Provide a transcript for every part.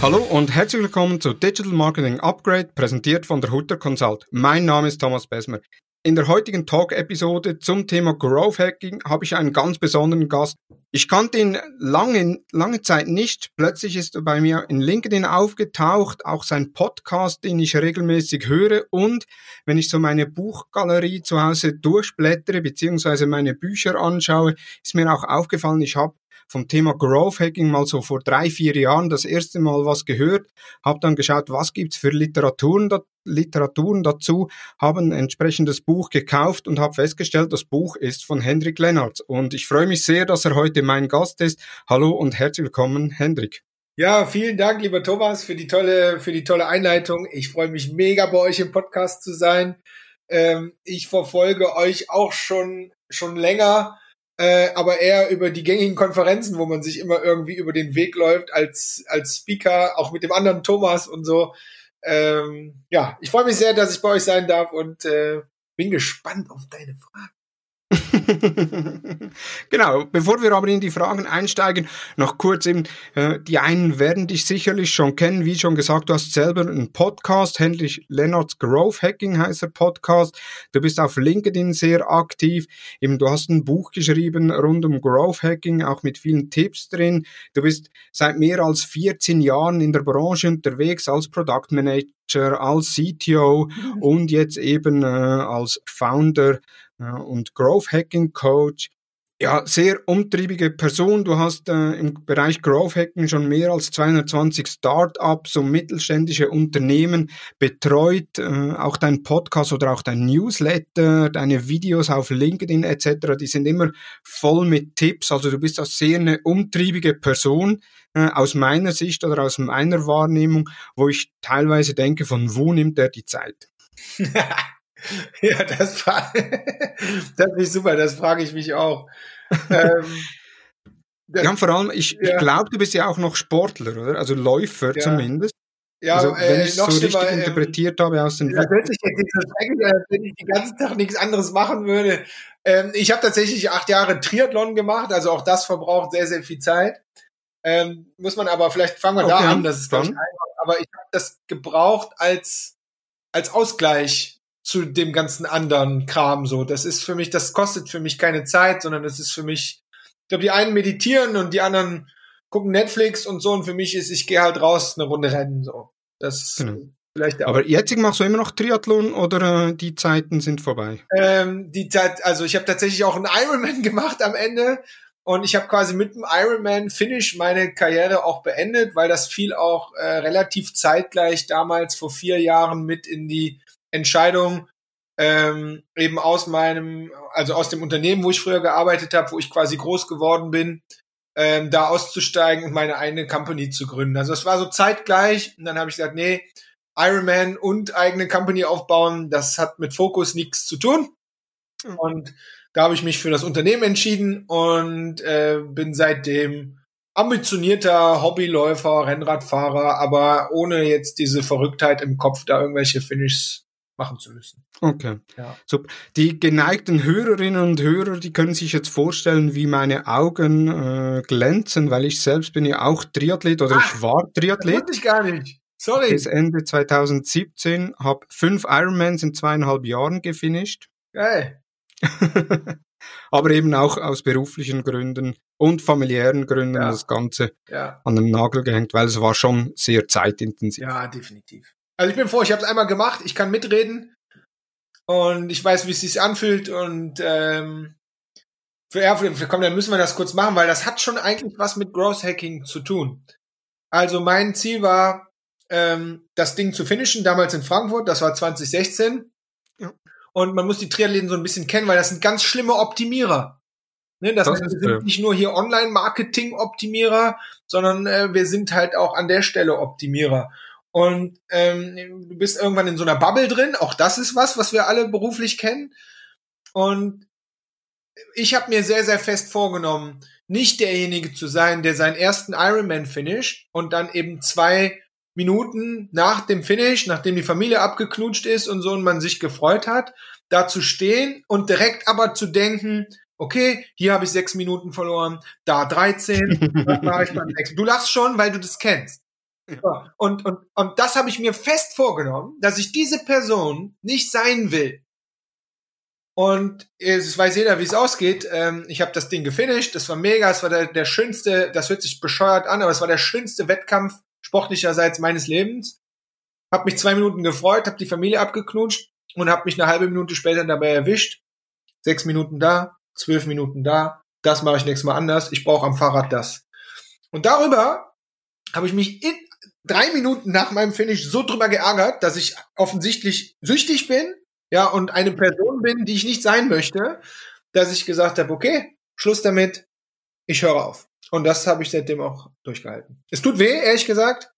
Hallo und herzlich willkommen zu Digital Marketing Upgrade, präsentiert von der Hutter Consult. Mein Name ist Thomas Besmer. In der heutigen Talk-Episode zum Thema Growth Hacking habe ich einen ganz besonderen Gast. Ich kannte ihn lange, lange Zeit nicht. Plötzlich ist er bei mir in LinkedIn aufgetaucht, auch sein Podcast, den ich regelmäßig höre. Und wenn ich so meine Buchgalerie zu Hause durchblättere, beziehungsweise meine Bücher anschaue, ist mir auch aufgefallen, ich habe vom Thema Growth Hacking mal so vor drei, vier Jahren das erste Mal was gehört, habe dann geschaut, was gibt's für Literaturen, da, Literaturen dazu, habe ein entsprechendes Buch gekauft und habe festgestellt, das Buch ist von Hendrik Lennartz. Und ich freue mich sehr, dass er heute mein Gast ist. Hallo und herzlich willkommen, Hendrik. Ja, vielen Dank, lieber Thomas, für die tolle, für die tolle Einleitung. Ich freue mich mega bei euch im Podcast zu sein. Ähm, ich verfolge euch auch schon, schon länger äh, aber eher über die gängigen Konferenzen, wo man sich immer irgendwie über den Weg läuft als, als Speaker, auch mit dem anderen Thomas und so. Ähm, ja, ich freue mich sehr, dass ich bei euch sein darf und äh, bin gespannt auf deine Fragen. genau, bevor wir aber in die Fragen einsteigen, noch kurz eben, äh, die einen werden dich sicherlich schon kennen, wie schon gesagt, du hast selber einen Podcast, Henrich Lennart's Growth Hacking heißt der Podcast, du bist auf LinkedIn sehr aktiv, eben du hast ein Buch geschrieben rund um Growth Hacking, auch mit vielen Tipps drin, du bist seit mehr als 14 Jahren in der Branche unterwegs als Product Manager, als CTO mhm. und jetzt eben äh, als Founder und Growth Hacking Coach. Ja, sehr umtriebige Person. Du hast äh, im Bereich Growth Hacking schon mehr als 220 Startups und mittelständische Unternehmen betreut. Äh, auch dein Podcast oder auch dein Newsletter, deine Videos auf LinkedIn etc., die sind immer voll mit Tipps. Also du bist auch sehr eine umtriebige Person äh, aus meiner Sicht oder aus meiner Wahrnehmung, wo ich teilweise denke, von wo nimmt er die Zeit? Ja, das, das ist super, das frage ich mich auch. ähm, das, ja, vor allem, ich, ja. ich glaube, du bist ja auch noch Sportler, oder? Also Läufer ja. zumindest. Ja, also, wenn äh, ich es so richtig ähm, interpretiert habe aus den Das hört sich jetzt nicht so schrecklich als wenn ich den ganzen Tag nichts anderes machen würde. Ähm, ich habe tatsächlich acht Jahre Triathlon gemacht, also auch das verbraucht sehr, sehr viel Zeit. Ähm, muss man aber, vielleicht fangen wir okay, da an, das ist ganz einfach. Aber ich habe das gebraucht als, als Ausgleich zu dem ganzen anderen Kram so. Das ist für mich, das kostet für mich keine Zeit, sondern das ist für mich, ich glaube, die einen meditieren und die anderen gucken Netflix und so und für mich ist, ich gehe halt raus eine Runde rennen so. Das genau. vielleicht Aber jetzt machst du immer noch Triathlon oder äh, die Zeiten sind vorbei? Ähm, die Zeit, also ich habe tatsächlich auch einen Ironman gemacht am Ende und ich habe quasi mit dem Ironman Finish meine Karriere auch beendet, weil das fiel auch äh, relativ zeitgleich damals vor vier Jahren mit in die Entscheidung, ähm, eben aus meinem, also aus dem Unternehmen, wo ich früher gearbeitet habe, wo ich quasi groß geworden bin, ähm, da auszusteigen und meine eigene Company zu gründen. Also es war so zeitgleich und dann habe ich gesagt, nee, Ironman und eigene Company aufbauen, das hat mit Fokus nichts zu tun. Mhm. Und da habe ich mich für das Unternehmen entschieden und äh, bin seitdem ambitionierter Hobbyläufer, Rennradfahrer, aber ohne jetzt diese Verrücktheit im Kopf, da irgendwelche Finishes machen zu müssen. Okay. Ja. So, die geneigten Hörerinnen und Hörer, die können sich jetzt vorstellen, wie meine Augen äh, glänzen, weil ich selbst bin ja auch Triathlet oder Ach, ich war Triathlet. Das ich gar nicht. Sorry. Bis Ende 2017, habe fünf Ironmans in zweieinhalb Jahren gefinisht. Geil. Aber eben auch aus beruflichen Gründen und familiären Gründen ja. das Ganze ja. an den Nagel gehängt, weil es war schon sehr zeitintensiv. Ja, definitiv. Also ich bin froh, ich habe es einmal gemacht, ich kann mitreden und ich weiß, wie es sich anfühlt und ähm, für, ja, komm, dann müssen wir das kurz machen, weil das hat schon eigentlich was mit Growth Hacking zu tun. Also mein Ziel war, ähm, das Ding zu finishen, damals in Frankfurt, das war 2016. Ja. Und man muss die Triathleten so ein bisschen kennen, weil das sind ganz schlimme Optimierer. Ne, das, das heißt, wir sind nicht nur hier Online-Marketing-Optimierer, sondern äh, wir sind halt auch an der Stelle Optimierer. Und ähm, du bist irgendwann in so einer Bubble drin. Auch das ist was, was wir alle beruflich kennen. Und ich habe mir sehr, sehr fest vorgenommen, nicht derjenige zu sein, der seinen ersten Ironman finisht und dann eben zwei Minuten nach dem Finish, nachdem die Familie abgeknutscht ist und so und man sich gefreut hat, da zu stehen und direkt aber zu denken, okay, hier habe ich sechs Minuten verloren, da 13, was mache ich beim nächsten. Du lachst schon, weil du das kennst. Ja. Und, und, und das habe ich mir fest vorgenommen, dass ich diese Person nicht sein will. Und es weiß jeder, wie es ausgeht. Ähm, ich habe das Ding gefinisht, das war mega, es war der, der schönste, das hört sich bescheuert an, aber es war der schönste Wettkampf sportlicherseits meines Lebens. Hab mich zwei Minuten gefreut, habe die Familie abgeknutscht und habe mich eine halbe Minute später dabei erwischt. Sechs Minuten da, zwölf Minuten da. Das mache ich nächstes Mal anders. Ich brauche am Fahrrad das. Und darüber habe ich mich in drei Minuten nach meinem Finish so drüber geärgert, dass ich offensichtlich süchtig bin ja, und eine Person bin, die ich nicht sein möchte, dass ich gesagt habe, okay, Schluss damit, ich höre auf. Und das habe ich seitdem auch durchgehalten. Es tut weh, ehrlich gesagt,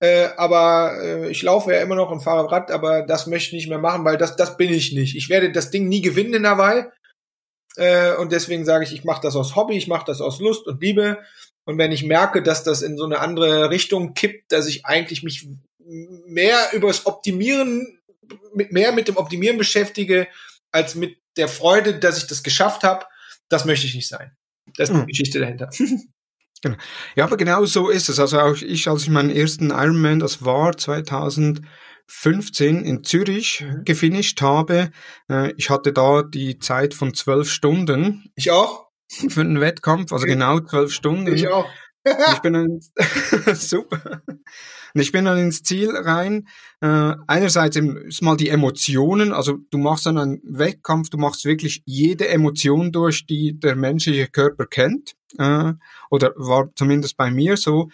äh, aber äh, ich laufe ja immer noch und fahre Rad, aber das möchte ich nicht mehr machen, weil das, das bin ich nicht. Ich werde das Ding nie gewinnen in Hawaii. Äh, und deswegen sage ich, ich mache das aus Hobby, ich mache das aus Lust und Liebe. Und wenn ich merke, dass das in so eine andere Richtung kippt, dass ich eigentlich mich mehr übers Optimieren mit, mehr mit dem Optimieren beschäftige, als mit der Freude, dass ich das geschafft habe, das möchte ich nicht sein. Das ist die mhm. Geschichte dahinter. Genau. Ja, aber genau so ist es. Also auch ich, als ich meinen ersten Ironman, das war 2015 in Zürich mhm. gefinisht habe, äh, ich hatte da die Zeit von zwölf Stunden. Ich auch. Für einen Wettkampf, also genau zwölf Stunden. Ich auch. ich bin dann, super. Und ich bin dann ins Ziel rein. Äh, einerseits ist mal die Emotionen, also du machst dann einen Wettkampf, du machst wirklich jede Emotion durch, die der menschliche Körper kennt. Äh, oder war zumindest bei mir so.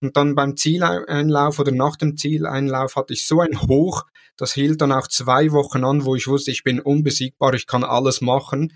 Und dann beim Zieleinlauf oder nach dem Zieleinlauf hatte ich so ein Hoch, das hielt dann auch zwei Wochen an, wo ich wusste, ich bin unbesiegbar, ich kann alles machen.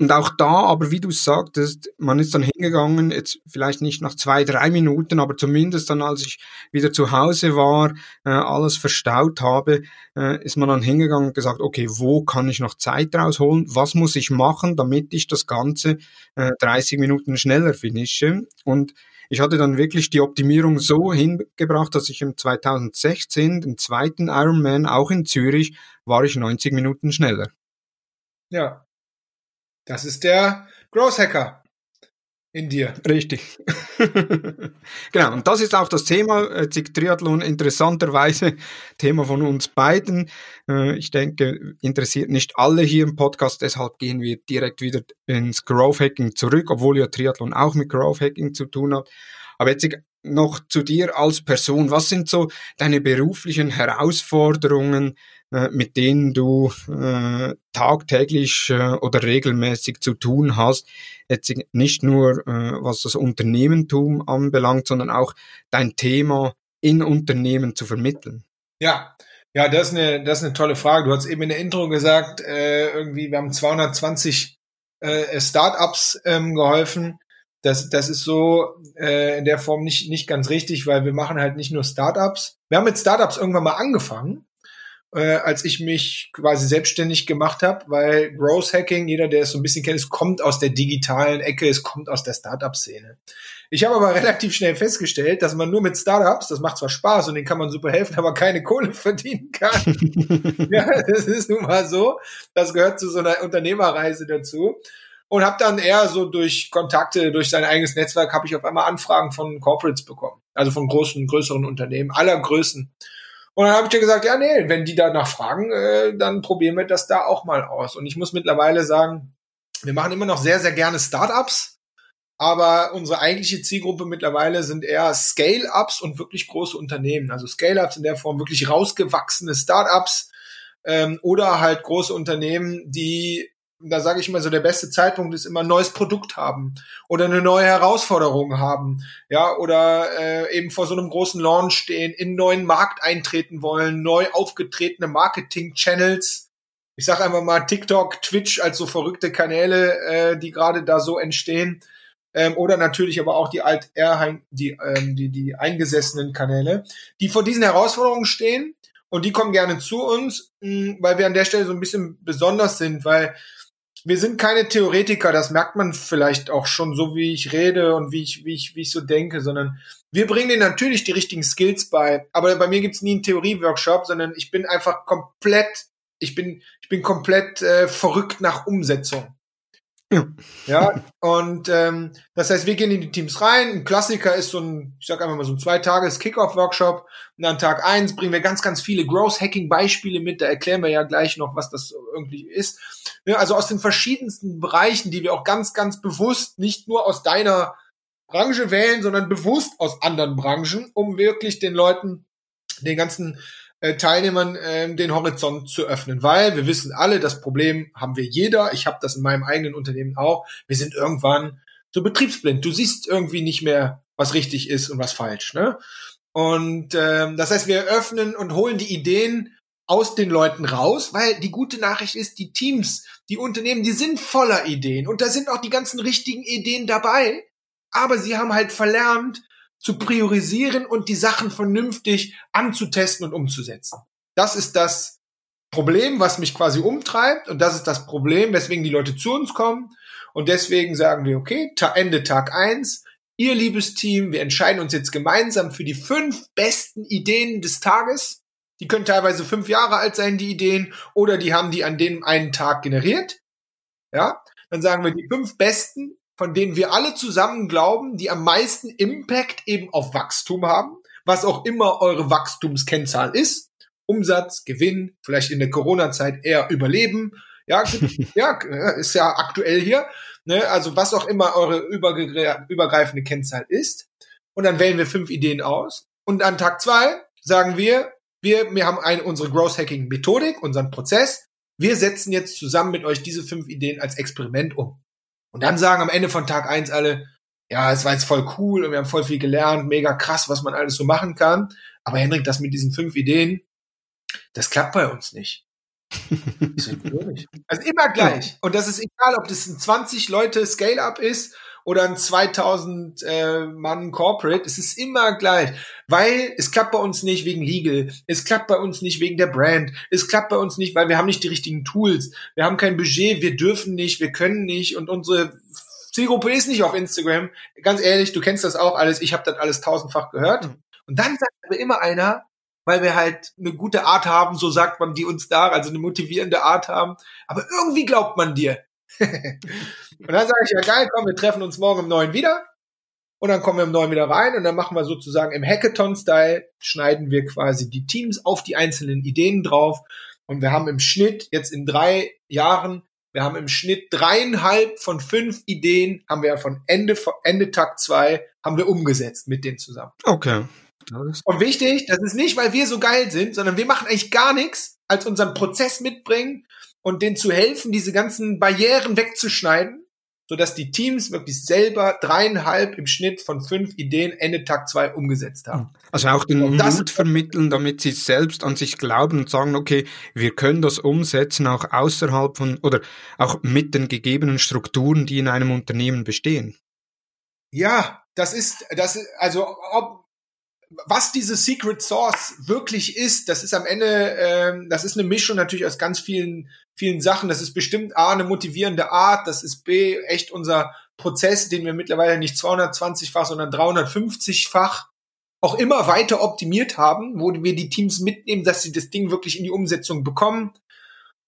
Und auch da, aber wie du sagtest, man ist dann hingegangen, jetzt vielleicht nicht nach zwei, drei Minuten, aber zumindest dann, als ich wieder zu Hause war, äh, alles verstaut habe, äh, ist man dann hingegangen und gesagt, okay, wo kann ich noch Zeit rausholen? Was muss ich machen, damit ich das Ganze äh, 30 Minuten schneller finische? Und ich hatte dann wirklich die Optimierung so hingebracht, dass ich im 2016, den zweiten Ironman, auch in Zürich, war ich 90 Minuten schneller. Ja, das ist der Growth Hacker in dir. Richtig. genau, und das ist auch das Thema, äh, Triathlon interessanterweise Thema von uns beiden. Äh, ich denke, interessiert nicht alle hier im Podcast, deshalb gehen wir direkt wieder ins Growth Hacking zurück, obwohl ja Triathlon auch mit Growth Hacking zu tun hat. Aber jetzt noch zu dir als Person. Was sind so deine beruflichen Herausforderungen, mit denen du äh, tagtäglich äh, oder regelmäßig zu tun hast? Jetzt nicht nur, äh, was das Unternehmentum anbelangt, sondern auch dein Thema in Unternehmen zu vermitteln. Ja, ja, das ist eine, das ist eine tolle Frage. Du hast eben in der Intro gesagt, äh, irgendwie, wir haben 220 äh, Startups ähm, geholfen das, das ist so äh, in der Form nicht, nicht ganz richtig, weil wir machen halt nicht nur Startups. Wir haben mit Startups irgendwann mal angefangen, äh, als ich mich quasi selbstständig gemacht habe, weil Growth Hacking, jeder, der es so ein bisschen kennt, es kommt aus der digitalen Ecke, es kommt aus der Startup-Szene. Ich habe aber relativ schnell festgestellt, dass man nur mit Startups, das macht zwar Spaß und denen kann man super helfen, aber keine Kohle verdienen kann. ja, das ist nun mal so. Das gehört zu so einer Unternehmerreise dazu und habe dann eher so durch Kontakte, durch sein eigenes Netzwerk, habe ich auf einmal Anfragen von Corporates bekommen, also von großen, größeren Unternehmen aller Größen. Und dann habe ich dir gesagt, ja, nee, wenn die danach fragen, äh, dann probieren wir das da auch mal aus. Und ich muss mittlerweile sagen, wir machen immer noch sehr, sehr gerne Startups, aber unsere eigentliche Zielgruppe mittlerweile sind eher Scale-Ups und wirklich große Unternehmen. Also Scale-Ups in der Form wirklich rausgewachsene Startups ähm, oder halt große Unternehmen, die da sage ich immer so, der beste Zeitpunkt ist immer ein neues Produkt haben oder eine neue Herausforderung haben, ja, oder äh, eben vor so einem großen Launch stehen, in einen neuen Markt eintreten wollen, neu aufgetretene Marketing-Channels. Ich sage einfach mal TikTok, Twitch als so verrückte Kanäle, äh, die gerade da so entstehen. Ähm, oder natürlich aber auch die alt die, ähm, die, die eingesessenen Kanäle, die vor diesen Herausforderungen stehen und die kommen gerne zu uns, mh, weil wir an der Stelle so ein bisschen besonders sind, weil wir sind keine Theoretiker, das merkt man vielleicht auch schon so, wie ich rede und wie ich, wie ich, wie ich so denke, sondern wir bringen denen natürlich die richtigen Skills bei. Aber bei mir gibt's nie einen Theorie-Workshop, sondern ich bin einfach komplett, ich bin, ich bin komplett äh, verrückt nach Umsetzung. Ja. ja, und ähm, das heißt, wir gehen in die Teams rein. Ein Klassiker ist so ein, ich sag einfach mal so ein Zwei-Tages-Kickoff-Workshop. Und an Tag eins bringen wir ganz, ganz viele Growth-Hacking-Beispiele mit. Da erklären wir ja gleich noch, was das irgendwie ist. Ja, also aus den verschiedensten Bereichen, die wir auch ganz, ganz bewusst nicht nur aus deiner Branche wählen, sondern bewusst aus anderen Branchen, um wirklich den Leuten den ganzen äh, Teilnehmern äh, den Horizont zu öffnen, weil wir wissen alle, das Problem haben wir jeder. Ich habe das in meinem eigenen Unternehmen auch. Wir sind irgendwann so betriebsblind. Du siehst irgendwie nicht mehr, was richtig ist und was falsch. Ne? Und ähm, das heißt, wir öffnen und holen die Ideen aus den Leuten raus, weil die gute Nachricht ist, die Teams, die Unternehmen, die sind voller Ideen und da sind auch die ganzen richtigen Ideen dabei, aber sie haben halt verlernt, zu priorisieren und die Sachen vernünftig anzutesten und umzusetzen. Das ist das Problem, was mich quasi umtreibt und das ist das Problem, weswegen die Leute zu uns kommen und deswegen sagen wir, okay, Ende Tag eins, ihr liebes Team, wir entscheiden uns jetzt gemeinsam für die fünf besten Ideen des Tages. Die können teilweise fünf Jahre alt sein, die Ideen, oder die haben die an dem einen Tag generiert. Ja, dann sagen wir die fünf besten von denen wir alle zusammen glauben, die am meisten Impact eben auf Wachstum haben, was auch immer eure Wachstumskennzahl ist. Umsatz, Gewinn, vielleicht in der Corona-Zeit eher Überleben. Ja, ja, ist ja aktuell hier. Ne? Also was auch immer eure übergreifende Kennzahl ist. Und dann wählen wir fünf Ideen aus. Und an Tag zwei sagen wir, wir, wir haben eine, unsere Growth Hacking Methodik, unseren Prozess. Wir setzen jetzt zusammen mit euch diese fünf Ideen als Experiment um. Und dann sagen am Ende von Tag eins alle, ja, es war jetzt voll cool und wir haben voll viel gelernt, mega krass, was man alles so machen kann. Aber Henrik, das mit diesen fünf Ideen, das klappt bei uns nicht. also immer gleich. Und das ist egal, ob das ein 20 Leute Scale-Up ist oder ein 2000 äh, Mann Corporate, es ist immer gleich, weil es klappt bei uns nicht wegen Legal, es klappt bei uns nicht wegen der Brand, es klappt bei uns nicht, weil wir haben nicht die richtigen Tools, wir haben kein Budget, wir dürfen nicht, wir können nicht und unsere Zielgruppe ist nicht auf Instagram. Ganz ehrlich, du kennst das auch alles, ich habe das alles tausendfach gehört. Mhm. Und dann sagt aber immer einer, weil wir halt eine gute Art haben, so sagt man die uns da, also eine motivierende Art haben. Aber irgendwie glaubt man dir. und dann sage ich, ja geil, komm, wir treffen uns morgen um neun wieder. Und dann kommen wir um neun wieder rein und dann machen wir sozusagen im Hackathon-Style, schneiden wir quasi die Teams auf die einzelnen Ideen drauf. Und wir haben im Schnitt jetzt in drei Jahren, wir haben im Schnitt dreieinhalb von fünf Ideen, haben wir von Ende, Ende Tag zwei, haben wir umgesetzt mit denen zusammen. Okay. Und wichtig, das ist nicht, weil wir so geil sind, sondern wir machen eigentlich gar nichts als unseren Prozess mitbringen und denen zu helfen, diese ganzen Barrieren wegzuschneiden, sodass die Teams wirklich selber dreieinhalb im Schnitt von fünf Ideen Ende Tag zwei umgesetzt haben. Also auch den Mut vermitteln, damit sie selbst an sich glauben und sagen, okay, wir können das umsetzen, auch außerhalb von oder auch mit den gegebenen Strukturen, die in einem Unternehmen bestehen. Ja, das ist, das, also, ob, was diese Secret Source wirklich ist, das ist am Ende, ähm, das ist eine Mischung natürlich aus ganz vielen, vielen Sachen. Das ist bestimmt A, eine motivierende Art, das ist B, echt unser Prozess, den wir mittlerweile nicht 220-fach, sondern 350-fach auch immer weiter optimiert haben, wo wir die Teams mitnehmen, dass sie das Ding wirklich in die Umsetzung bekommen.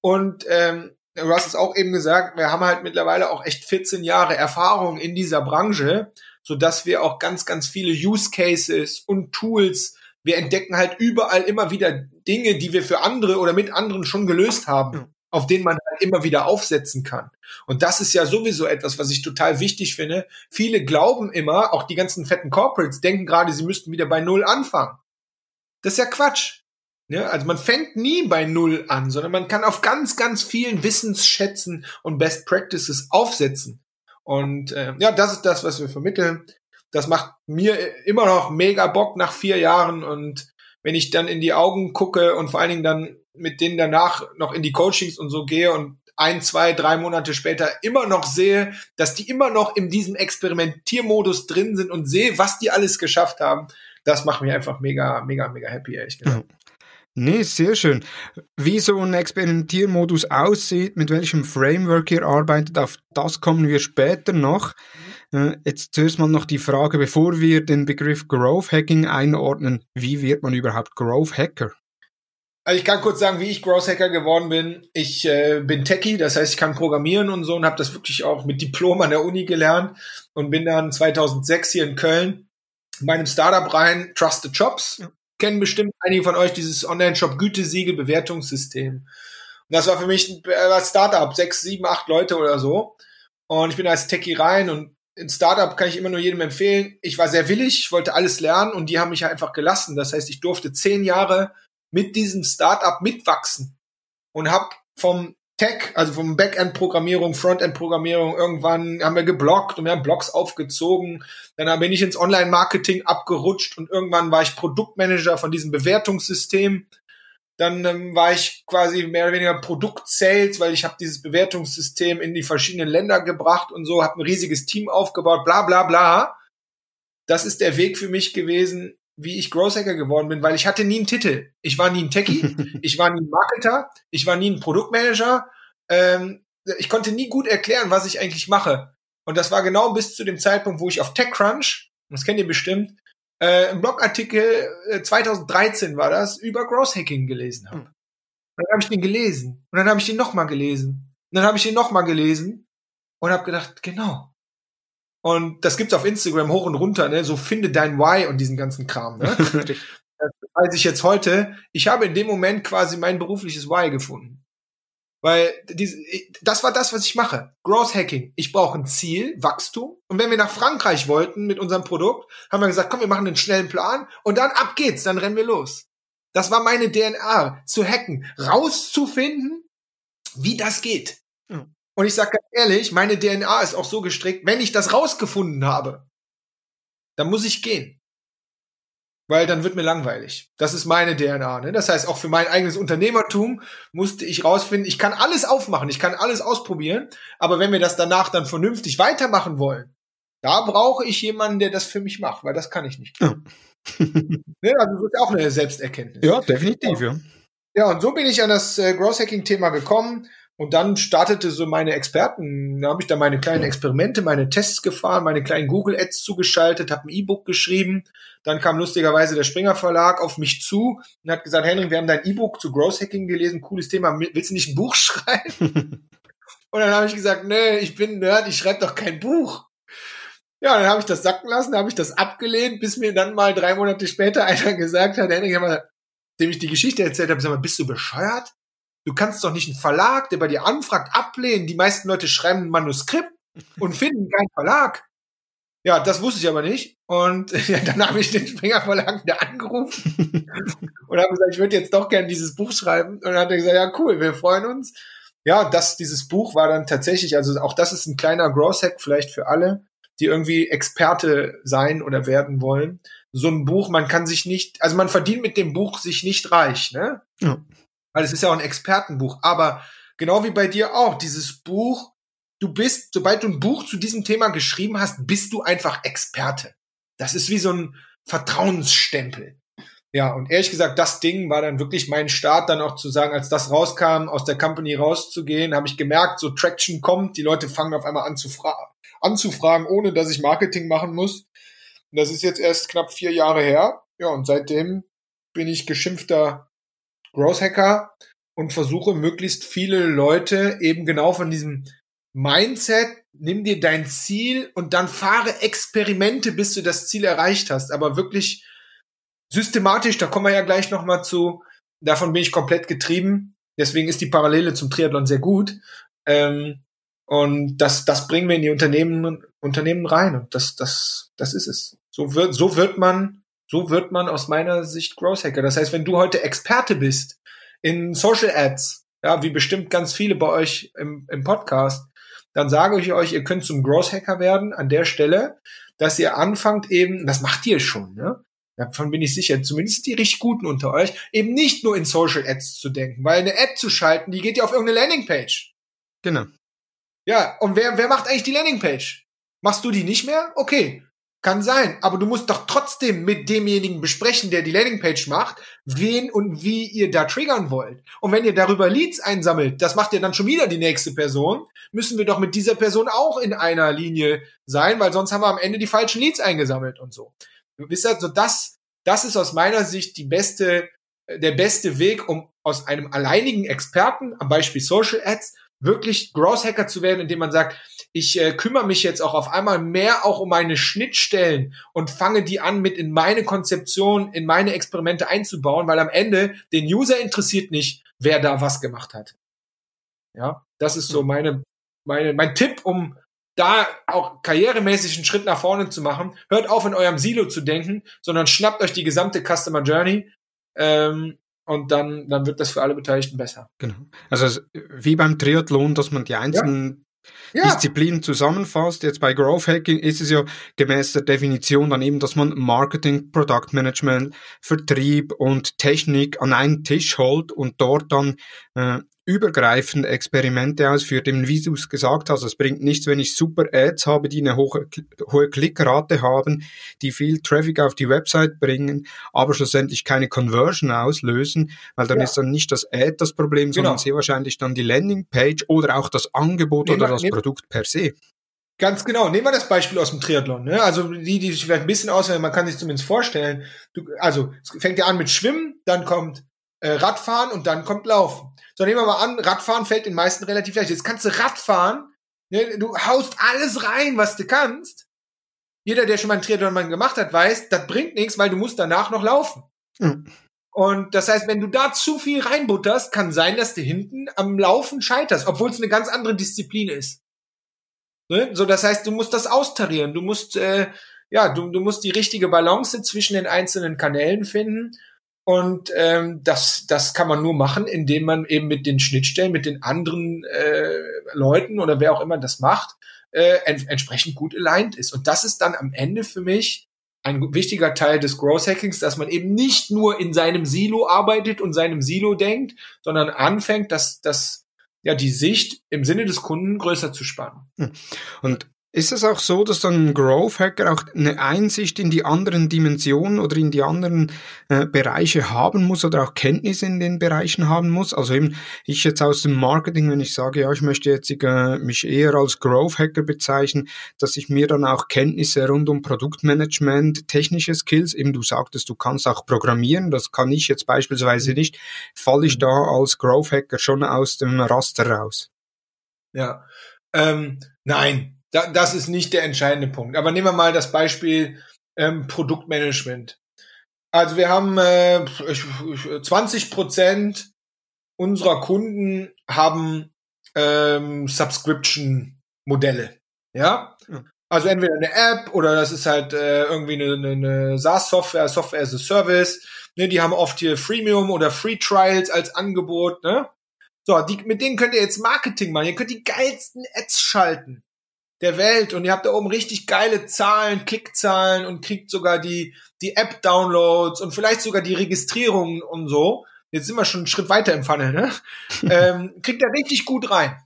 Und ähm, du hast es auch eben gesagt, wir haben halt mittlerweile auch echt 14 Jahre Erfahrung in dieser Branche so dass wir auch ganz, ganz viele Use Cases und Tools, wir entdecken halt überall immer wieder Dinge, die wir für andere oder mit anderen schon gelöst haben, auf denen man halt immer wieder aufsetzen kann. Und das ist ja sowieso etwas, was ich total wichtig finde. Viele glauben immer, auch die ganzen fetten Corporates denken gerade, sie müssten wieder bei Null anfangen. Das ist ja Quatsch. Ja, also man fängt nie bei Null an, sondern man kann auf ganz, ganz vielen Wissensschätzen und Best Practices aufsetzen. Und äh, ja, das ist das, was wir vermitteln. Das macht mir immer noch mega Bock nach vier Jahren. Und wenn ich dann in die Augen gucke und vor allen Dingen dann mit denen danach noch in die Coachings und so gehe und ein, zwei, drei Monate später immer noch sehe, dass die immer noch in diesem Experimentiermodus drin sind und sehe, was die alles geschafft haben, das macht mich einfach mega, mega, mega happy, ehrlich gesagt. Nee, sehr schön. Wie so ein Experimentiermodus aussieht, mit welchem Framework ihr arbeitet, auf das kommen wir später noch. Äh, jetzt zuerst mal noch die Frage, bevor wir den Begriff Growth Hacking einordnen, wie wird man überhaupt Growth Hacker? Also ich kann kurz sagen, wie ich Growth Hacker geworden bin. Ich äh, bin Techie, das heißt, ich kann programmieren und so und habe das wirklich auch mit Diplom an der Uni gelernt und bin dann 2006 hier in Köln in meinem Startup rein, Trusted Jobs. Kennen bestimmt einige von euch dieses Online-Shop Gütesiegel Bewertungssystem. Und das war für mich ein äh, Startup, sechs, sieben, acht Leute oder so. Und ich bin als Techie rein und in Startup kann ich immer nur jedem empfehlen. Ich war sehr willig, ich wollte alles lernen und die haben mich einfach gelassen. Das heißt, ich durfte zehn Jahre mit diesem Startup mitwachsen und habe vom Tech, also vom Backend-Programmierung, Frontend-Programmierung, irgendwann haben wir geblockt und wir haben Blogs aufgezogen. Dann bin ich ins Online-Marketing abgerutscht und irgendwann war ich Produktmanager von diesem Bewertungssystem. Dann ähm, war ich quasi mehr oder weniger Produkt-Sales, weil ich habe dieses Bewertungssystem in die verschiedenen Länder gebracht und so, habe ein riesiges Team aufgebaut, bla bla bla. Das ist der Weg für mich gewesen, wie ich Growth Hacker geworden bin, weil ich hatte nie einen Titel. Ich war nie ein Techie, ich war nie ein Marketer, ich war nie ein Produktmanager. Ähm, ich konnte nie gut erklären, was ich eigentlich mache. Und das war genau bis zu dem Zeitpunkt, wo ich auf TechCrunch, das kennt ihr bestimmt, äh, einen Blogartikel, äh, 2013 war das, über Growth Hacking gelesen habe. Mhm. dann habe ich den gelesen. Und dann habe ich den nochmal gelesen. Und dann habe ich den nochmal gelesen und habe gedacht, genau, und das gibt's auf Instagram hoch und runter, ne? So finde dein Why und diesen ganzen Kram, ne? das weiß ich jetzt heute. Ich habe in dem Moment quasi mein berufliches Why gefunden. Weil diese, das war das, was ich mache. Growth Hacking. Ich brauche ein Ziel, Wachstum. Und wenn wir nach Frankreich wollten mit unserem Produkt, haben wir gesagt, komm, wir machen einen schnellen Plan und dann ab geht's, dann rennen wir los. Das war meine DNA, zu hacken, rauszufinden, wie das geht. Und ich sage ganz ehrlich, meine DNA ist auch so gestrickt, wenn ich das rausgefunden habe, dann muss ich gehen. Weil dann wird mir langweilig. Das ist meine DNA. Ne? Das heißt, auch für mein eigenes Unternehmertum musste ich rausfinden, ich kann alles aufmachen, ich kann alles ausprobieren, aber wenn wir das danach dann vernünftig weitermachen wollen, da brauche ich jemanden, der das für mich macht, weil das kann ich nicht. Ja. ne? Also das ist auch eine Selbsterkenntnis. Ja, definitiv, ja. Ja, und so bin ich an das äh, Growth Hacking Thema gekommen. Und dann startete so meine Experten, da habe ich da meine kleinen Experimente, meine Tests gefahren, meine kleinen Google Ads zugeschaltet, habe ein E-Book geschrieben. Dann kam lustigerweise der Springer Verlag auf mich zu und hat gesagt, Henrik, wir haben dein E-Book zu Growth Hacking gelesen, cooles Thema, willst du nicht ein Buch schreiben? und dann habe ich gesagt, nee, ich bin Nerd, ich schreibe doch kein Buch. Ja, dann habe ich das sacken lassen, habe ich das abgelehnt, bis mir dann mal drei Monate später einer gesagt hat, Henrik, dem ich die Geschichte erzählt habe, sag mal, bist du bescheuert? Du kannst doch nicht einen Verlag, der bei dir anfragt, ablehnen. Die meisten Leute schreiben ein Manuskript und finden keinen Verlag. Ja, das wusste ich aber nicht. Und ja, dann habe ich den Springer Verlag wieder angerufen und habe gesagt, ich würde jetzt doch gerne dieses Buch schreiben. Und dann hat er gesagt, ja, cool, wir freuen uns. Ja, das, dieses Buch war dann tatsächlich, also auch das ist ein kleiner Growth Hack vielleicht für alle, die irgendwie Experte sein oder werden wollen. So ein Buch, man kann sich nicht, also man verdient mit dem Buch sich nicht reich, ne? Ja weil es ist ja auch ein Expertenbuch. Aber genau wie bei dir auch, dieses Buch, du bist, sobald du ein Buch zu diesem Thema geschrieben hast, bist du einfach Experte. Das ist wie so ein Vertrauensstempel. Ja, und ehrlich gesagt, das Ding war dann wirklich mein Start, dann auch zu sagen, als das rauskam, aus der Company rauszugehen, habe ich gemerkt, so Traction kommt, die Leute fangen auf einmal an zu fra anzufragen, ohne dass ich Marketing machen muss. Und das ist jetzt erst knapp vier Jahre her. Ja, und seitdem bin ich geschimpfter Growth Hacker und versuche möglichst viele Leute eben genau von diesem Mindset, nimm dir dein Ziel und dann fahre Experimente, bis du das Ziel erreicht hast. Aber wirklich systematisch, da kommen wir ja gleich nochmal zu, davon bin ich komplett getrieben. Deswegen ist die Parallele zum Triathlon sehr gut. Ähm, und das, das bringen wir in die Unternehmen, Unternehmen rein. Und das, das, das ist es. So wird, so wird man so wird man aus meiner Sicht Growth Hacker. Das heißt, wenn du heute Experte bist in Social Ads, ja, wie bestimmt ganz viele bei euch im, im Podcast, dann sage ich euch, ihr könnt zum Growth Hacker werden an der Stelle, dass ihr anfangt eben, das macht ihr schon, ne? Davon bin ich sicher, zumindest die richtig Guten unter euch, eben nicht nur in Social Ads zu denken, weil eine Ad zu schalten, die geht ja auf irgendeine Landingpage. Genau. Ja, und wer, wer macht eigentlich die Landingpage? Machst du die nicht mehr? Okay. Kann sein, aber du musst doch trotzdem mit demjenigen besprechen, der die Landingpage macht, wen und wie ihr da triggern wollt. Und wenn ihr darüber Leads einsammelt, das macht ja dann schon wieder die nächste Person, müssen wir doch mit dieser Person auch in einer Linie sein, weil sonst haben wir am Ende die falschen Leads eingesammelt und so. Du wisst also, das, das ist aus meiner Sicht die beste der beste Weg, um aus einem alleinigen Experten, am Beispiel Social Ads, wirklich Growth Hacker zu werden, indem man sagt, ich äh, kümmere mich jetzt auch auf einmal mehr auch um meine Schnittstellen und fange die an, mit in meine Konzeption, in meine Experimente einzubauen, weil am Ende den User interessiert nicht, wer da was gemacht hat. Ja, das ist so meine, meine, mein Tipp, um da auch karrieremäßig einen Schritt nach vorne zu machen. Hört auf, in eurem Silo zu denken, sondern schnappt euch die gesamte Customer Journey ähm, und dann, dann wird das für alle Beteiligten besser. Genau. Also wie beim Triathlon, dass man die einzelnen ja. Disziplinen zusammenfasst. Jetzt bei Growth Hacking ist es ja gemäß der Definition dann eben, dass man Marketing, Product Management, Vertrieb und Technik an einen Tisch holt und dort dann äh, übergreifende Experimente ausführt, eben wie du es gesagt hast, es bringt nichts, wenn ich super Ads habe, die eine hohe, hohe Klickrate haben, die viel Traffic auf die Website bringen, aber schlussendlich keine Conversion auslösen, weil dann ja. ist dann nicht das Ad das Problem, sondern genau. sehr wahrscheinlich dann die Landingpage oder auch das Angebot nehmen oder das nehmen, Produkt per se. Ganz genau. Nehmen wir das Beispiel aus dem Triathlon. Ne? Also die, die sich vielleicht ein bisschen auswählen, man kann sich zumindest vorstellen. Du, also es fängt ja an mit Schwimmen, dann kommt äh, Radfahren und dann kommt Laufen. So, nehmen wir mal an, Radfahren fällt den meisten relativ leicht. Jetzt kannst du Radfahren, ne, du haust alles rein, was du kannst. Jeder, der schon mal einen Triathlon gemacht hat, weiß, das bringt nichts, weil du musst danach noch laufen. Mhm. Und das heißt, wenn du da zu viel reinbutterst, kann sein, dass du hinten am Laufen scheiterst, obwohl es eine ganz andere Disziplin ist. Ne? So, das heißt, du musst das austarieren. Du musst, äh, ja, du, du musst die richtige Balance zwischen den einzelnen Kanälen finden. Und ähm, das, das kann man nur machen, indem man eben mit den Schnittstellen, mit den anderen äh, Leuten oder wer auch immer das macht, äh, ent entsprechend gut aligned ist. Und das ist dann am Ende für mich ein wichtiger Teil des Growth Hackings, dass man eben nicht nur in seinem Silo arbeitet und seinem Silo denkt, sondern anfängt, dass, dass ja die Sicht im Sinne des Kunden größer zu spannen. Hm. Und ist es auch so, dass dann ein Growth Hacker auch eine Einsicht in die anderen Dimensionen oder in die anderen äh, Bereiche haben muss oder auch Kenntnisse in den Bereichen haben muss? Also eben, ich jetzt aus dem Marketing, wenn ich sage, ja, ich möchte jetzt äh, mich eher als Growth Hacker bezeichnen, dass ich mir dann auch Kenntnisse rund um Produktmanagement, technische Skills, eben du sagtest, du kannst auch programmieren, das kann ich jetzt beispielsweise mhm. nicht, falle ich mhm. da als Growth Hacker schon aus dem Raster raus? Ja, ähm, nein, da, das ist nicht der entscheidende Punkt. Aber nehmen wir mal das Beispiel ähm, Produktmanagement. Also wir haben äh, 20 Prozent unserer Kunden haben ähm, Subscription-Modelle. Ja? Also entweder eine App oder das ist halt äh, irgendwie eine, eine, eine SaaS-Software, Software as a Service. Ne, die haben oft hier Freemium oder Free Trials als Angebot. Ne? So, die, mit denen könnt ihr jetzt Marketing machen. Ihr könnt die geilsten Ads schalten der Welt und ihr habt da oben richtig geile Zahlen, Klickzahlen und kriegt sogar die, die App-Downloads und vielleicht sogar die Registrierungen und so. Jetzt sind wir schon einen Schritt weiter im Funnel, ne? ähm, kriegt er richtig gut rein.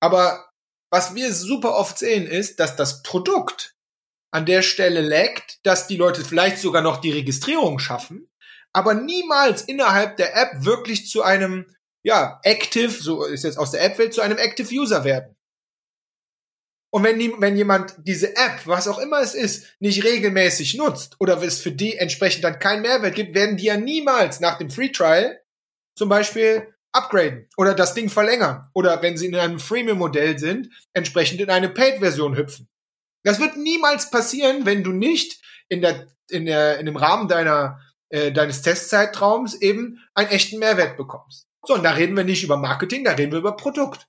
Aber was wir super oft sehen, ist, dass das Produkt an der Stelle laggt, dass die Leute vielleicht sogar noch die Registrierung schaffen, aber niemals innerhalb der App wirklich zu einem, ja, Active, so ist jetzt aus der App-Welt, zu einem Active User werden. Und wenn, wenn jemand diese App, was auch immer es ist, nicht regelmäßig nutzt oder es für die entsprechend dann keinen Mehrwert gibt, werden die ja niemals nach dem Free Trial zum Beispiel upgraden oder das Ding verlängern oder wenn sie in einem Freemium-Modell sind, entsprechend in eine Paid-Version hüpfen. Das wird niemals passieren, wenn du nicht in der in der in dem Rahmen deiner äh, deines Testzeitraums eben einen echten Mehrwert bekommst. So, und da reden wir nicht über Marketing, da reden wir über Produkt.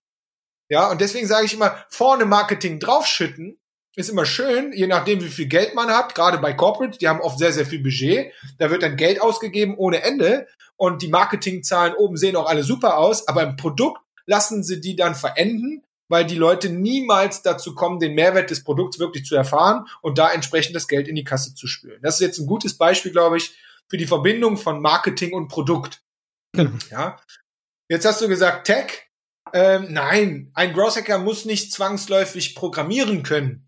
Ja, und deswegen sage ich immer, vorne Marketing draufschütten ist immer schön, je nachdem, wie viel Geld man hat. Gerade bei Corporate, die haben oft sehr, sehr viel Budget. Da wird dann Geld ausgegeben ohne Ende. Und die Marketingzahlen oben sehen auch alle super aus. Aber im Produkt lassen sie die dann verenden, weil die Leute niemals dazu kommen, den Mehrwert des Produkts wirklich zu erfahren und da entsprechend das Geld in die Kasse zu spülen. Das ist jetzt ein gutes Beispiel, glaube ich, für die Verbindung von Marketing und Produkt. Genau. Ja. Jetzt hast du gesagt Tech. Ähm, nein, ein Growth Hacker muss nicht zwangsläufig programmieren können.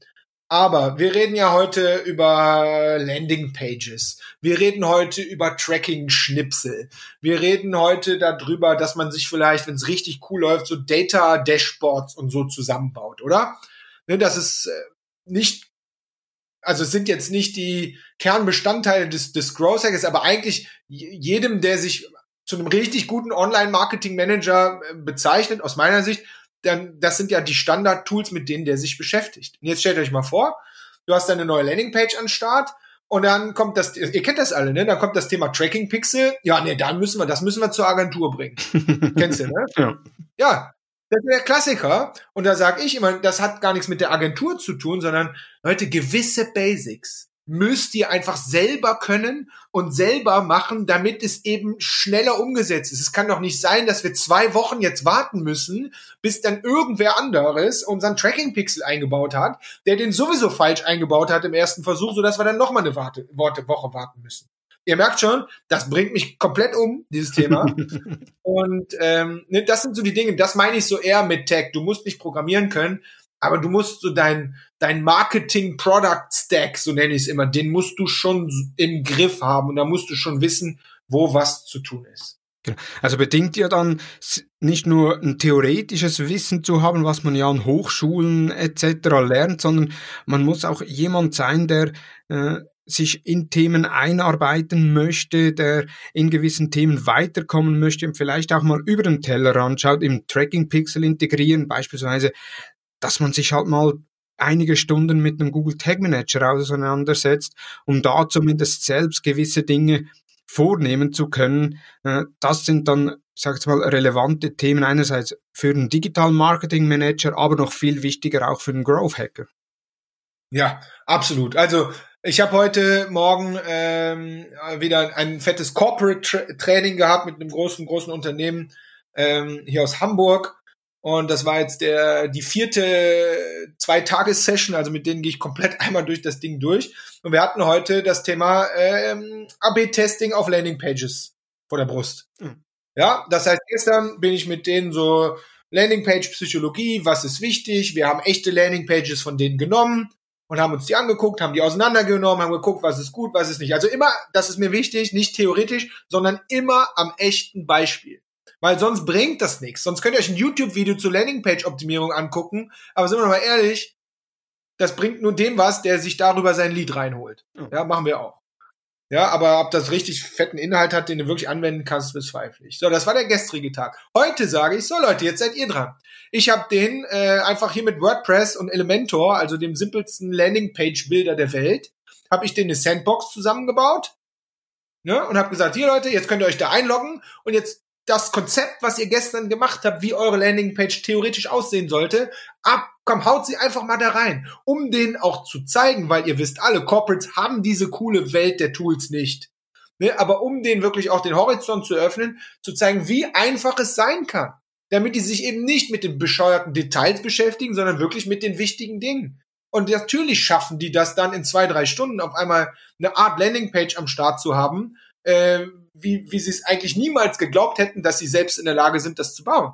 Aber wir reden ja heute über Landing Pages. Wir reden heute über Tracking-Schnipsel. Wir reden heute darüber, dass man sich vielleicht, wenn es richtig cool läuft, so Data-Dashboards und so zusammenbaut, oder? Ne, das ist äh, nicht, also es sind jetzt nicht die Kernbestandteile des, des Growth Hackers, aber eigentlich jedem, der sich zu einem richtig guten Online-Marketing-Manager äh, bezeichnet, aus meiner Sicht, dann das sind ja die Standard-Tools, mit denen der sich beschäftigt. Und jetzt stellt euch mal vor, du hast eine neue Landingpage an Start und dann kommt das, ihr kennt das alle, ne? Dann kommt das Thema Tracking Pixel. Ja, nee, dann müssen wir, das müssen wir zur Agentur bringen. Kennst du, ne? Ja. Ja, das ist der Klassiker. Und da sage ich immer, das hat gar nichts mit der Agentur zu tun, sondern Leute, gewisse Basics müsst ihr einfach selber können und selber machen, damit es eben schneller umgesetzt ist. Es kann doch nicht sein, dass wir zwei Wochen jetzt warten müssen, bis dann irgendwer anderes unseren Tracking-Pixel eingebaut hat, der den sowieso falsch eingebaut hat im ersten Versuch, sodass wir dann nochmal eine Warte, Woche warten müssen. Ihr merkt schon, das bringt mich komplett um, dieses Thema. und ähm, ne, das sind so die Dinge, das meine ich so eher mit Tech. Du musst nicht programmieren können, aber du musst so dein, dein Marketing-Product-Stack, so nenne ich es immer, den musst du schon im Griff haben und da musst du schon wissen, wo was zu tun ist. Genau. Also bedingt ja dann nicht nur ein theoretisches Wissen zu haben, was man ja an Hochschulen etc. lernt, sondern man muss auch jemand sein, der äh, sich in Themen einarbeiten möchte, der in gewissen Themen weiterkommen möchte und vielleicht auch mal über den Teller anschaut, im Tracking Pixel integrieren, beispielsweise dass man sich halt mal einige Stunden mit einem Google Tag Manager auseinandersetzt, um da zumindest selbst gewisse Dinge vornehmen zu können. Äh, das sind dann, sag ich mal, relevante Themen einerseits für den Digital Marketing Manager, aber noch viel wichtiger auch für den Growth Hacker. Ja, absolut. Also ich habe heute Morgen ähm, wieder ein fettes Corporate Tra Training gehabt mit einem großen, großen Unternehmen ähm, hier aus Hamburg. Und das war jetzt der, die vierte Zwei-Tages-Session, also mit denen gehe ich komplett einmal durch das Ding durch. Und wir hatten heute das Thema ähm, AB-Testing auf Landing-Pages vor der Brust. Mhm. Ja, das heißt, gestern bin ich mit denen so Landingpage-Psychologie, was ist wichtig? Wir haben echte Landingpages von denen genommen und haben uns die angeguckt, haben die auseinandergenommen, haben geguckt, was ist gut, was ist nicht. Also immer, das ist mir wichtig, nicht theoretisch, sondern immer am echten Beispiel. Weil sonst bringt das nichts. Sonst könnt ihr euch ein YouTube-Video zur Landingpage-Optimierung angucken. Aber sind wir mal ehrlich, das bringt nur dem was, der sich darüber sein Lied reinholt. Ja, machen wir auch. Ja, aber ob das richtig fetten Inhalt hat, den du wirklich anwenden kannst, bezweifle ich. So, das war der gestrige Tag. Heute sage ich, so Leute, jetzt seid ihr dran. Ich habe den äh, einfach hier mit WordPress und Elementor, also dem simpelsten Landingpage-Bilder der Welt, habe ich den eine Sandbox zusammengebaut ne, und habe gesagt, hier Leute, jetzt könnt ihr euch da einloggen und jetzt das Konzept, was ihr gestern gemacht habt, wie eure Landingpage theoretisch aussehen sollte, ab, komm, haut sie einfach mal da rein, um denen auch zu zeigen, weil ihr wisst alle, Corporates haben diese coole Welt der Tools nicht. Ne, aber um denen wirklich auch den Horizont zu öffnen, zu zeigen, wie einfach es sein kann, damit die sich eben nicht mit den bescheuerten Details beschäftigen, sondern wirklich mit den wichtigen Dingen. Und natürlich schaffen die das dann in zwei, drei Stunden auf einmal eine Art Landingpage am Start zu haben, äh, wie, wie sie es eigentlich niemals geglaubt hätten, dass sie selbst in der Lage sind, das zu bauen.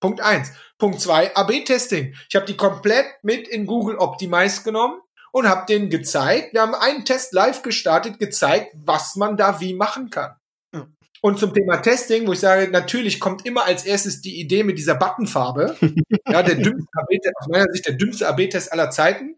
Punkt eins. Punkt zwei, AB-Testing. Ich habe die komplett mit in Google Optimize genommen und habe denen gezeigt, wir haben einen Test live gestartet, gezeigt, was man da wie machen kann. Und zum Thema Testing, wo ich sage, natürlich kommt immer als erstes die Idee mit dieser Buttonfarbe. ja, der dümmste AB, aus meiner Sicht der dümmste AB-Test aller Zeiten.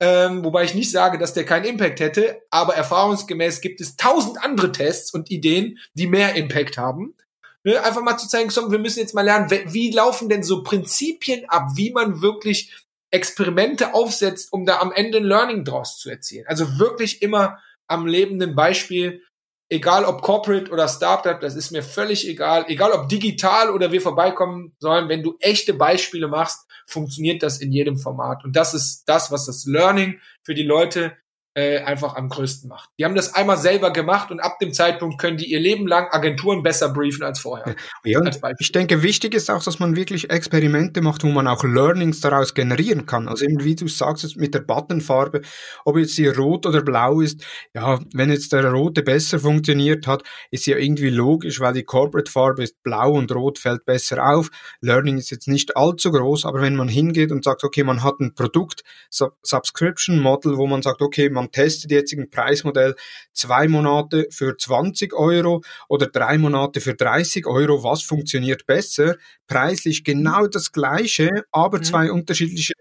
Ähm, wobei ich nicht sage, dass der keinen Impact hätte, aber erfahrungsgemäß gibt es tausend andere Tests und Ideen, die mehr Impact haben. Ne, einfach mal zu zeigen, wir müssen jetzt mal lernen, wie laufen denn so Prinzipien ab, wie man wirklich Experimente aufsetzt, um da am Ende ein Learning draus zu erzielen. Also wirklich immer am lebenden Beispiel egal ob Corporate oder Startup, das ist mir völlig egal. Egal ob digital oder wir vorbeikommen sollen, wenn du echte Beispiele machst, funktioniert das in jedem Format. Und das ist das, was das Learning für die Leute äh, einfach am größten macht. Die haben das einmal selber gemacht und ab dem Zeitpunkt können die ihr Leben lang Agenturen besser briefen als vorher. Ja, als ich denke, wichtig ist auch, dass man wirklich Experimente macht, wo man auch Learnings daraus generieren kann. Also eben, wie du sagst, mit der Buttonfarbe, ob jetzt die rot oder blau ist, ja, wenn jetzt der rote besser funktioniert hat, ist ja irgendwie logisch, weil die Corporate-Farbe ist blau und rot fällt besser auf. Learning ist jetzt nicht allzu groß, aber wenn man hingeht und sagt, okay, man hat ein Produkt, Subscription Model, wo man sagt, okay, man man testet jetzt ein Preismodell zwei Monate für 20 Euro oder drei Monate für 30 Euro, was funktioniert besser? Preislich genau das gleiche, aber mhm. zwei unterschiedliche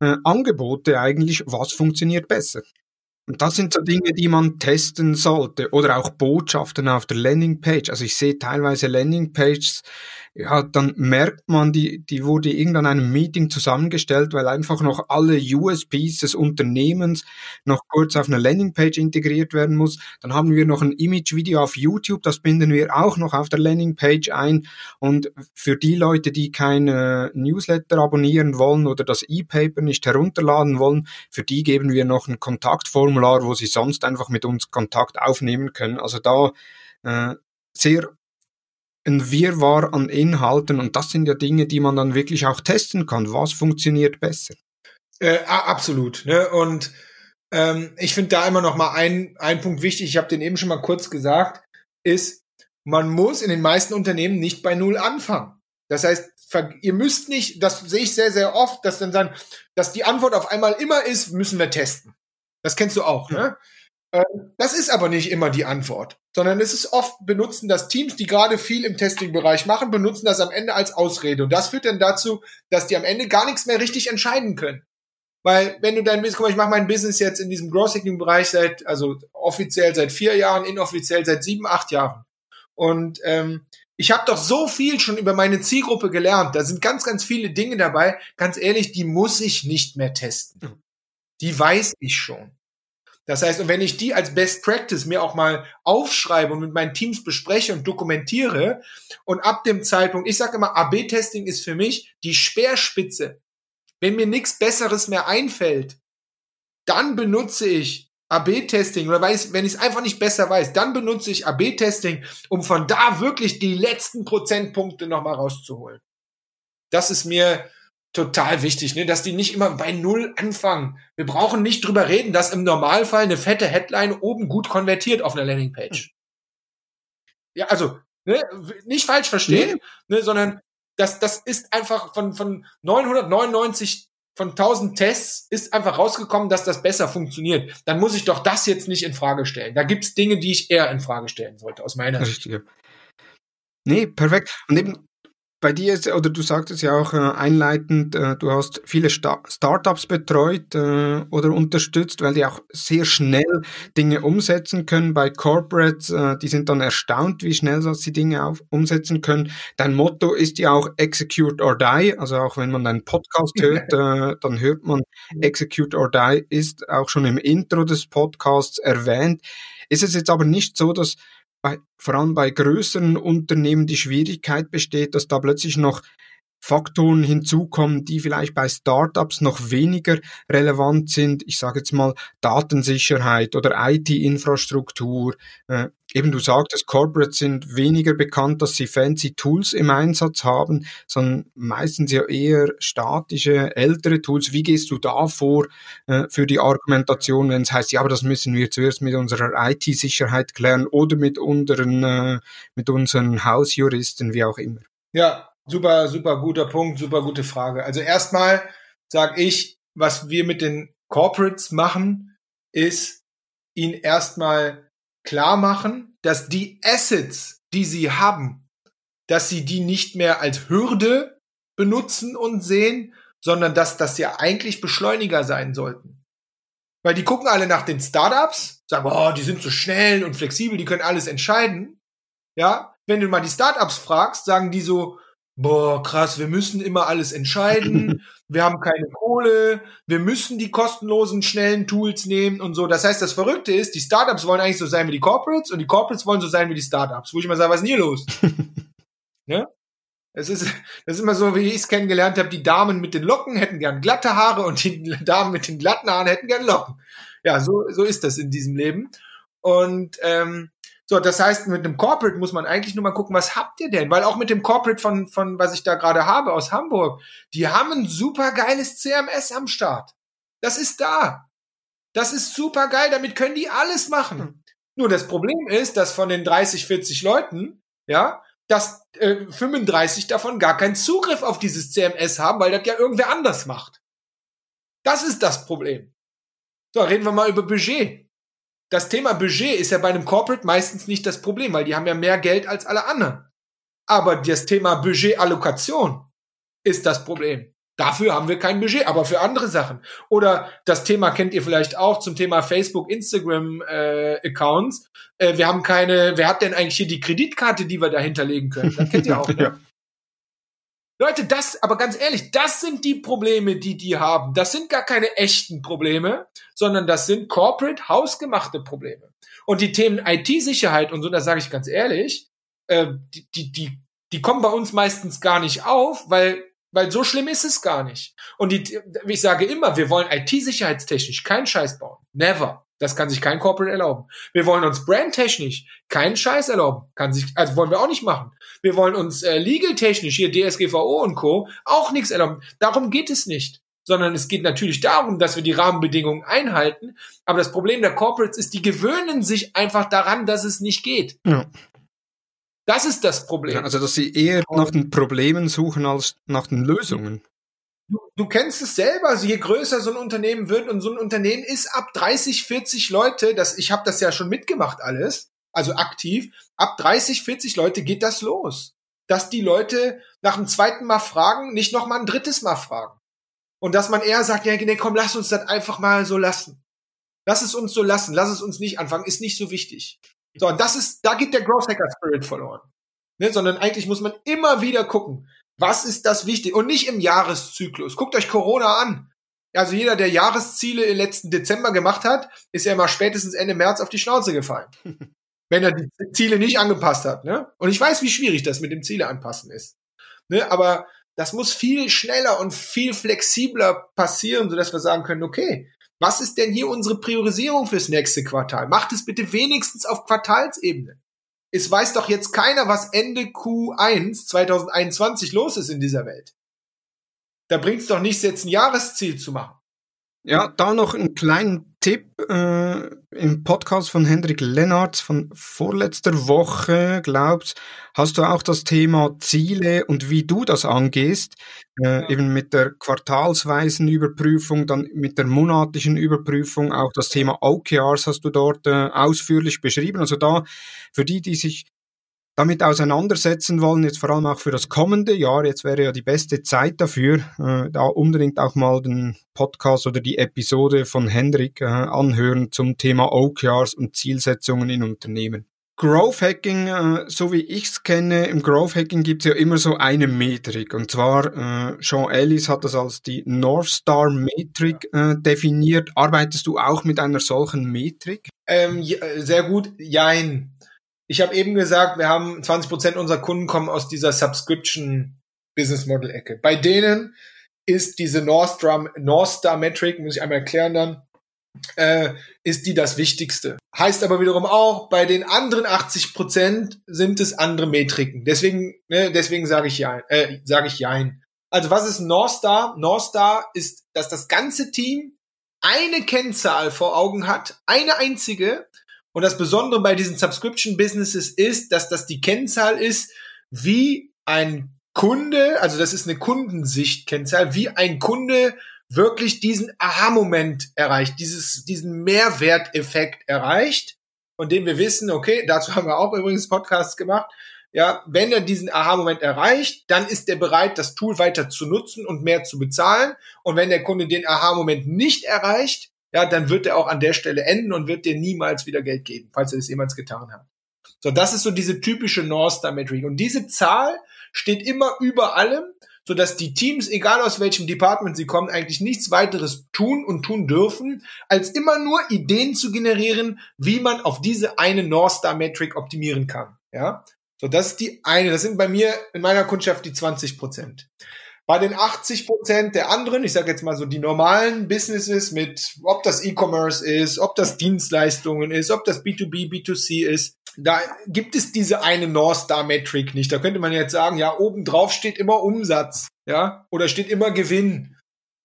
äh, Angebote eigentlich, was funktioniert besser? Und das sind so Dinge, die man testen sollte. Oder auch Botschaften auf der Landingpage. Also ich sehe teilweise Landingpages, ja, dann merkt man, die, die wurde irgendwann einem Meeting zusammengestellt, weil einfach noch alle USPs des Unternehmens noch kurz auf eine Landingpage integriert werden muss. Dann haben wir noch ein Image-Video auf YouTube, das binden wir auch noch auf der Landingpage ein. Und für die Leute, die keine Newsletter abonnieren wollen oder das E-Paper nicht herunterladen wollen, für die geben wir noch ein Kontaktformular, wo sie sonst einfach mit uns Kontakt aufnehmen können. Also da äh, sehr ein Wirrwarr an Inhalten und das sind ja Dinge, die man dann wirklich auch testen kann. Was funktioniert besser? Äh, absolut. Ne? Und ähm, ich finde da immer noch mal ein, ein Punkt wichtig, ich habe den eben schon mal kurz gesagt, ist, man muss in den meisten Unternehmen nicht bei Null anfangen. Das heißt, ihr müsst nicht, das sehe ich sehr, sehr oft, dass dann sagen, dass die Antwort auf einmal immer ist, müssen wir testen. Das kennst du auch, ne? Das ist aber nicht immer die Antwort, sondern es ist oft benutzen das Teams, die gerade viel im Testing-Bereich machen, benutzen das am Ende als Ausrede. Und das führt dann dazu, dass die am Ende gar nichts mehr richtig entscheiden können. Weil wenn du dein Business, guck mal, ich mache mein Business jetzt in diesem Growth Hacking Bereich seit, also offiziell seit vier Jahren, inoffiziell seit sieben, acht Jahren. Und ähm, ich habe doch so viel schon über meine Zielgruppe gelernt. Da sind ganz, ganz viele Dinge dabei. Ganz ehrlich, die muss ich nicht mehr testen. Die weiß ich schon. Das heißt, und wenn ich die als Best Practice mir auch mal aufschreibe und mit meinen Teams bespreche und dokumentiere und ab dem Zeitpunkt, ich sage immer, AB-Testing ist für mich die Speerspitze. Wenn mir nichts Besseres mehr einfällt, dann benutze ich AB-Testing oder weiß, wenn ich es einfach nicht besser weiß, dann benutze ich AB-Testing, um von da wirklich die letzten Prozentpunkte nochmal rauszuholen. Das ist mir total wichtig, ne? dass die nicht immer bei Null anfangen. Wir brauchen nicht drüber reden, dass im Normalfall eine fette Headline oben gut konvertiert auf einer Landingpage. Ja, also ne? nicht falsch verstehen, nee. ne? sondern das, das ist einfach von, von 999 von 1000 Tests ist einfach rausgekommen, dass das besser funktioniert. Dann muss ich doch das jetzt nicht in Frage stellen. Da gibt's Dinge, die ich eher in Frage stellen sollte, aus meiner Sicht. Nee, perfekt. Und eben bei dir ist, oder du sagtest ja auch äh, einleitend, äh, du hast viele Sta Startups betreut äh, oder unterstützt, weil die auch sehr schnell Dinge umsetzen können. Bei Corporates, äh, die sind dann erstaunt, wie schnell sie Dinge auf, umsetzen können. Dein Motto ist ja auch Execute or Die. Also auch wenn man einen Podcast hört, äh, dann hört man Execute or Die ist auch schon im Intro des Podcasts erwähnt. Ist es jetzt aber nicht so, dass bei, vor allem bei größeren Unternehmen die Schwierigkeit besteht, dass da plötzlich noch Faktoren hinzukommen, die vielleicht bei Startups noch weniger relevant sind. Ich sage jetzt mal Datensicherheit oder IT-Infrastruktur. Äh, eben du sagtest, Corporates sind weniger bekannt, dass sie fancy Tools im Einsatz haben, sondern meistens ja eher statische, ältere Tools. Wie gehst du da vor äh, für die Argumentation, wenn es heißt, ja, aber das müssen wir zuerst mit unserer IT-Sicherheit klären oder mit unseren, äh, mit unseren Hausjuristen, wie auch immer? Ja, Super, super guter Punkt, super gute Frage. Also erstmal sage ich, was wir mit den Corporates machen, ist ihnen erstmal klar machen, dass die Assets, die sie haben, dass sie die nicht mehr als Hürde benutzen und sehen, sondern dass das ja eigentlich Beschleuniger sein sollten. Weil die gucken alle nach den Startups, sagen, oh, die sind so schnell und flexibel, die können alles entscheiden. Ja, wenn du mal die Startups fragst, sagen die so, boah, krass, wir müssen immer alles entscheiden, wir haben keine Kohle, wir müssen die kostenlosen, schnellen Tools nehmen und so. Das heißt, das Verrückte ist, die Startups wollen eigentlich so sein wie die Corporates und die Corporates wollen so sein wie die Startups. Wo ich mal sage, was ist denn hier los? ne? Es ist, das ist immer so, wie ich es kennengelernt habe, die Damen mit den Locken hätten gern glatte Haare und die Damen mit den glatten Haaren hätten gern Locken. Ja, so, so ist das in diesem Leben. Und ähm, so, das heißt, mit einem Corporate muss man eigentlich nur mal gucken, was habt ihr denn? Weil auch mit dem Corporate von, von was ich da gerade habe aus Hamburg, die haben ein super geiles CMS am Start. Das ist da. Das ist super geil, damit können die alles machen. Hm. Nur das Problem ist, dass von den 30, 40 Leuten, ja, dass äh, 35 davon gar keinen Zugriff auf dieses CMS haben, weil das ja irgendwer anders macht. Das ist das Problem. So, reden wir mal über Budget das Thema Budget ist ja bei einem Corporate meistens nicht das Problem, weil die haben ja mehr Geld als alle anderen. Aber das Thema Budgetallokation ist das Problem. Dafür haben wir kein Budget, aber für andere Sachen. Oder das Thema kennt ihr vielleicht auch zum Thema Facebook, Instagram äh, Accounts. Äh, wir haben keine, wer hat denn eigentlich hier die Kreditkarte, die wir da hinterlegen können? Das kennt ihr auch. Ne? ja. Leute, das, aber ganz ehrlich, das sind die Probleme, die die haben. Das sind gar keine echten Probleme, sondern das sind corporate, hausgemachte Probleme. Und die Themen IT-Sicherheit und so, da sage ich ganz ehrlich, äh, die, die, die, die kommen bei uns meistens gar nicht auf, weil weil so schlimm ist es gar nicht. Und die, ich sage immer, wir wollen IT-sicherheitstechnisch keinen Scheiß bauen. Never. Das kann sich kein Corporate erlauben. Wir wollen uns brandtechnisch keinen Scheiß erlauben. Kann sich, also wollen wir auch nicht machen. Wir wollen uns äh, legal-technisch, hier DSGVO und Co., auch nichts erlauben. Darum geht es nicht. Sondern es geht natürlich darum, dass wir die Rahmenbedingungen einhalten. Aber das Problem der Corporates ist, die gewöhnen sich einfach daran, dass es nicht geht. Ja. Das ist das Problem. Also, dass sie eher nach den Problemen suchen als nach den Lösungen. Du, du kennst es selber, also je größer so ein Unternehmen wird und so ein Unternehmen ist ab 30, 40 Leute, das, ich habe das ja schon mitgemacht alles, also aktiv, ab 30, 40 Leute geht das los. Dass die Leute nach dem zweiten Mal fragen, nicht noch mal ein drittes Mal fragen. Und dass man eher sagt, ja, nee, komm, lass uns das einfach mal so lassen. Lass es uns so lassen, lass es uns nicht anfangen, ist nicht so wichtig. So, und das ist, da geht der Growth Hacker Spirit verloren. Ne, sondern eigentlich muss man immer wieder gucken, was ist das wichtig und nicht im Jahreszyklus. Guckt euch Corona an. Also jeder, der Jahresziele im letzten Dezember gemacht hat, ist ja immer spätestens Ende März auf die Schnauze gefallen. wenn er die Ziele nicht angepasst hat. Ne? Und ich weiß, wie schwierig das mit dem Ziele anpassen ist. Ne? Aber das muss viel schneller und viel flexibler passieren, sodass wir sagen können, okay, was ist denn hier unsere Priorisierung fürs nächste Quartal? Macht es bitte wenigstens auf Quartalsebene. Es weiß doch jetzt keiner, was Ende Q1 2021 los ist in dieser Welt. Da bringt es doch nichts, jetzt ein Jahresziel zu machen. Ja, da noch einen kleinen Tipp äh, im Podcast von Hendrik Lennartz von vorletzter Woche, glaubst, hast du auch das Thema Ziele und wie du das angehst, äh, eben mit der quartalsweisen Überprüfung, dann mit der monatlichen Überprüfung, auch das Thema OKRs hast du dort äh, ausführlich beschrieben. Also da, für die, die sich damit auseinandersetzen wollen, jetzt vor allem auch für das kommende Jahr, jetzt wäre ja die beste Zeit dafür, äh, da unbedingt auch mal den Podcast oder die Episode von Hendrik äh, anhören zum Thema OKRs und Zielsetzungen in Unternehmen. Growth Hacking, äh, so wie ich's kenne, im Growth Hacking gibt's ja immer so eine Metrik. Und zwar, äh, Sean Ellis hat das als die North Star Metrik äh, definiert. Arbeitest du auch mit einer solchen Metrik? Ähm, ja, sehr gut, jein. Ich habe eben gesagt, wir haben 20 Prozent unserer Kunden kommen aus dieser Subscription Business Model Ecke. Bei denen ist diese North Star, Metric, muss ich einmal erklären dann, äh, ist die das Wichtigste. Heißt aber wiederum auch, bei den anderen 80 Prozent sind es andere Metriken. Deswegen, ne, deswegen sage ich ja, äh, sage ich jein. Also was ist? North Star ist, dass das ganze Team eine Kennzahl vor Augen hat, eine einzige, und das Besondere bei diesen Subscription Businesses ist, dass das die Kennzahl ist, wie ein Kunde, also das ist eine Kundensicht-Kennzahl, wie ein Kunde wirklich diesen Aha-Moment erreicht, dieses, diesen Mehrwerteffekt erreicht, von dem wir wissen, okay, dazu haben wir auch übrigens Podcasts gemacht, ja, wenn er diesen Aha-Moment erreicht, dann ist er bereit, das Tool weiter zu nutzen und mehr zu bezahlen. Und wenn der Kunde den Aha-Moment nicht erreicht, ja, dann wird er auch an der Stelle enden und wird dir niemals wieder Geld geben, falls er es jemals getan hat. So, das ist so diese typische North Star Metric. Und diese Zahl steht immer über allem, so dass die Teams, egal aus welchem Department sie kommen, eigentlich nichts weiteres tun und tun dürfen, als immer nur Ideen zu generieren, wie man auf diese eine North Star Metric optimieren kann. Ja, so das ist die eine. Das sind bei mir in meiner Kundschaft die 20 Prozent. Bei den 80 Prozent der anderen, ich sage jetzt mal so die normalen Businesses mit, ob das E-Commerce ist, ob das Dienstleistungen ist, ob das B2B, B2C ist, da gibt es diese eine North Star Metric nicht. Da könnte man jetzt sagen, ja, oben drauf steht immer Umsatz, ja, oder steht immer Gewinn.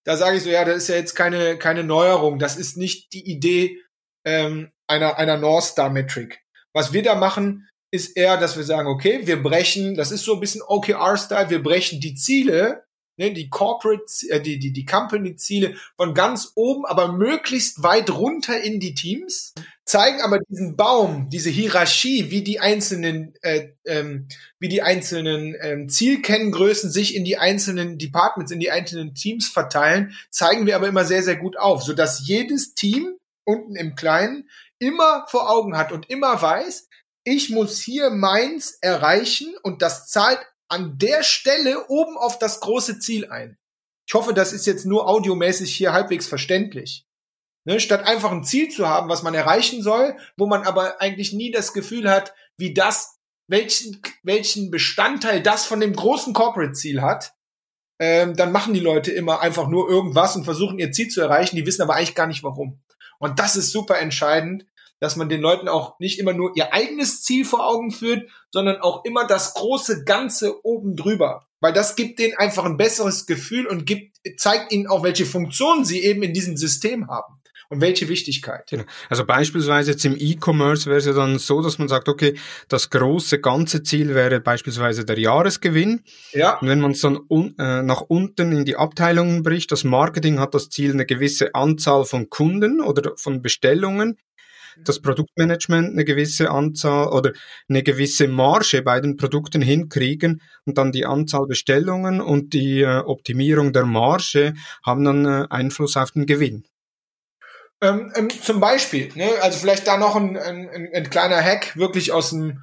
Da sage ich so, ja, das ist ja jetzt keine, keine Neuerung. Das ist nicht die Idee ähm, einer, einer North Star Metric. Was wir da machen, ist eher, dass wir sagen, okay, wir brechen, das ist so ein bisschen OKR-Style, wir brechen die Ziele ne, die Corporate, äh, die, die, die Company-Ziele von ganz oben, aber möglichst weit runter in die Teams, zeigen aber diesen Baum, diese Hierarchie, wie die einzelnen, äh, ähm, wie die einzelnen ähm, Zielkenngrößen sich in die einzelnen Departments, in die einzelnen Teams verteilen, zeigen wir aber immer sehr, sehr gut auf, sodass jedes Team unten im Kleinen immer vor Augen hat und immer weiß, ich muss hier meins erreichen und das zahlt an der Stelle oben auf das große Ziel ein. Ich hoffe, das ist jetzt nur audiomäßig hier halbwegs verständlich. Ne, statt einfach ein Ziel zu haben, was man erreichen soll, wo man aber eigentlich nie das Gefühl hat, wie das, welchen, welchen Bestandteil das von dem großen Corporate-Ziel hat, ähm, dann machen die Leute immer einfach nur irgendwas und versuchen ihr Ziel zu erreichen, die wissen aber eigentlich gar nicht warum. Und das ist super entscheidend, dass man den Leuten auch nicht immer nur ihr eigenes Ziel vor Augen führt, sondern auch immer das große Ganze oben drüber. Weil das gibt denen einfach ein besseres Gefühl und gibt, zeigt ihnen auch, welche Funktionen sie eben in diesem System haben und welche Wichtigkeit. Genau. Also beispielsweise jetzt im E-Commerce wäre es ja dann so, dass man sagt, okay, das große ganze Ziel wäre beispielsweise der Jahresgewinn. Ja. Und wenn man es dann un, äh, nach unten in die Abteilungen bricht, das Marketing hat das Ziel, eine gewisse Anzahl von Kunden oder von Bestellungen das Produktmanagement eine gewisse Anzahl oder eine gewisse Marge bei den Produkten hinkriegen und dann die Anzahl Bestellungen und die äh, Optimierung der Marge haben dann äh, Einfluss auf den Gewinn. Ähm, ähm, zum Beispiel, ne, also vielleicht da noch ein, ein, ein kleiner Hack wirklich aus dem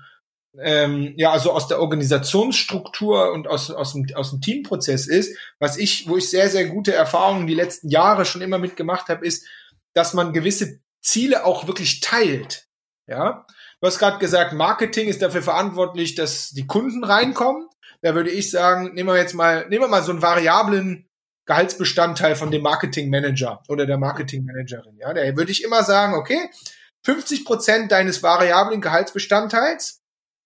ähm, ja, also aus der Organisationsstruktur und aus, aus, dem, aus dem Teamprozess ist, was ich, wo ich sehr, sehr gute Erfahrungen die letzten Jahre schon immer mitgemacht habe, ist, dass man gewisse Ziele auch wirklich teilt. Ja, du hast gerade gesagt, Marketing ist dafür verantwortlich, dass die Kunden reinkommen. Da würde ich sagen, nehmen wir jetzt mal, nehmen wir mal so einen variablen Gehaltsbestandteil von dem Marketingmanager oder der Marketingmanagerin. Ja, da würde ich immer sagen, okay, 50 Prozent deines variablen Gehaltsbestandteils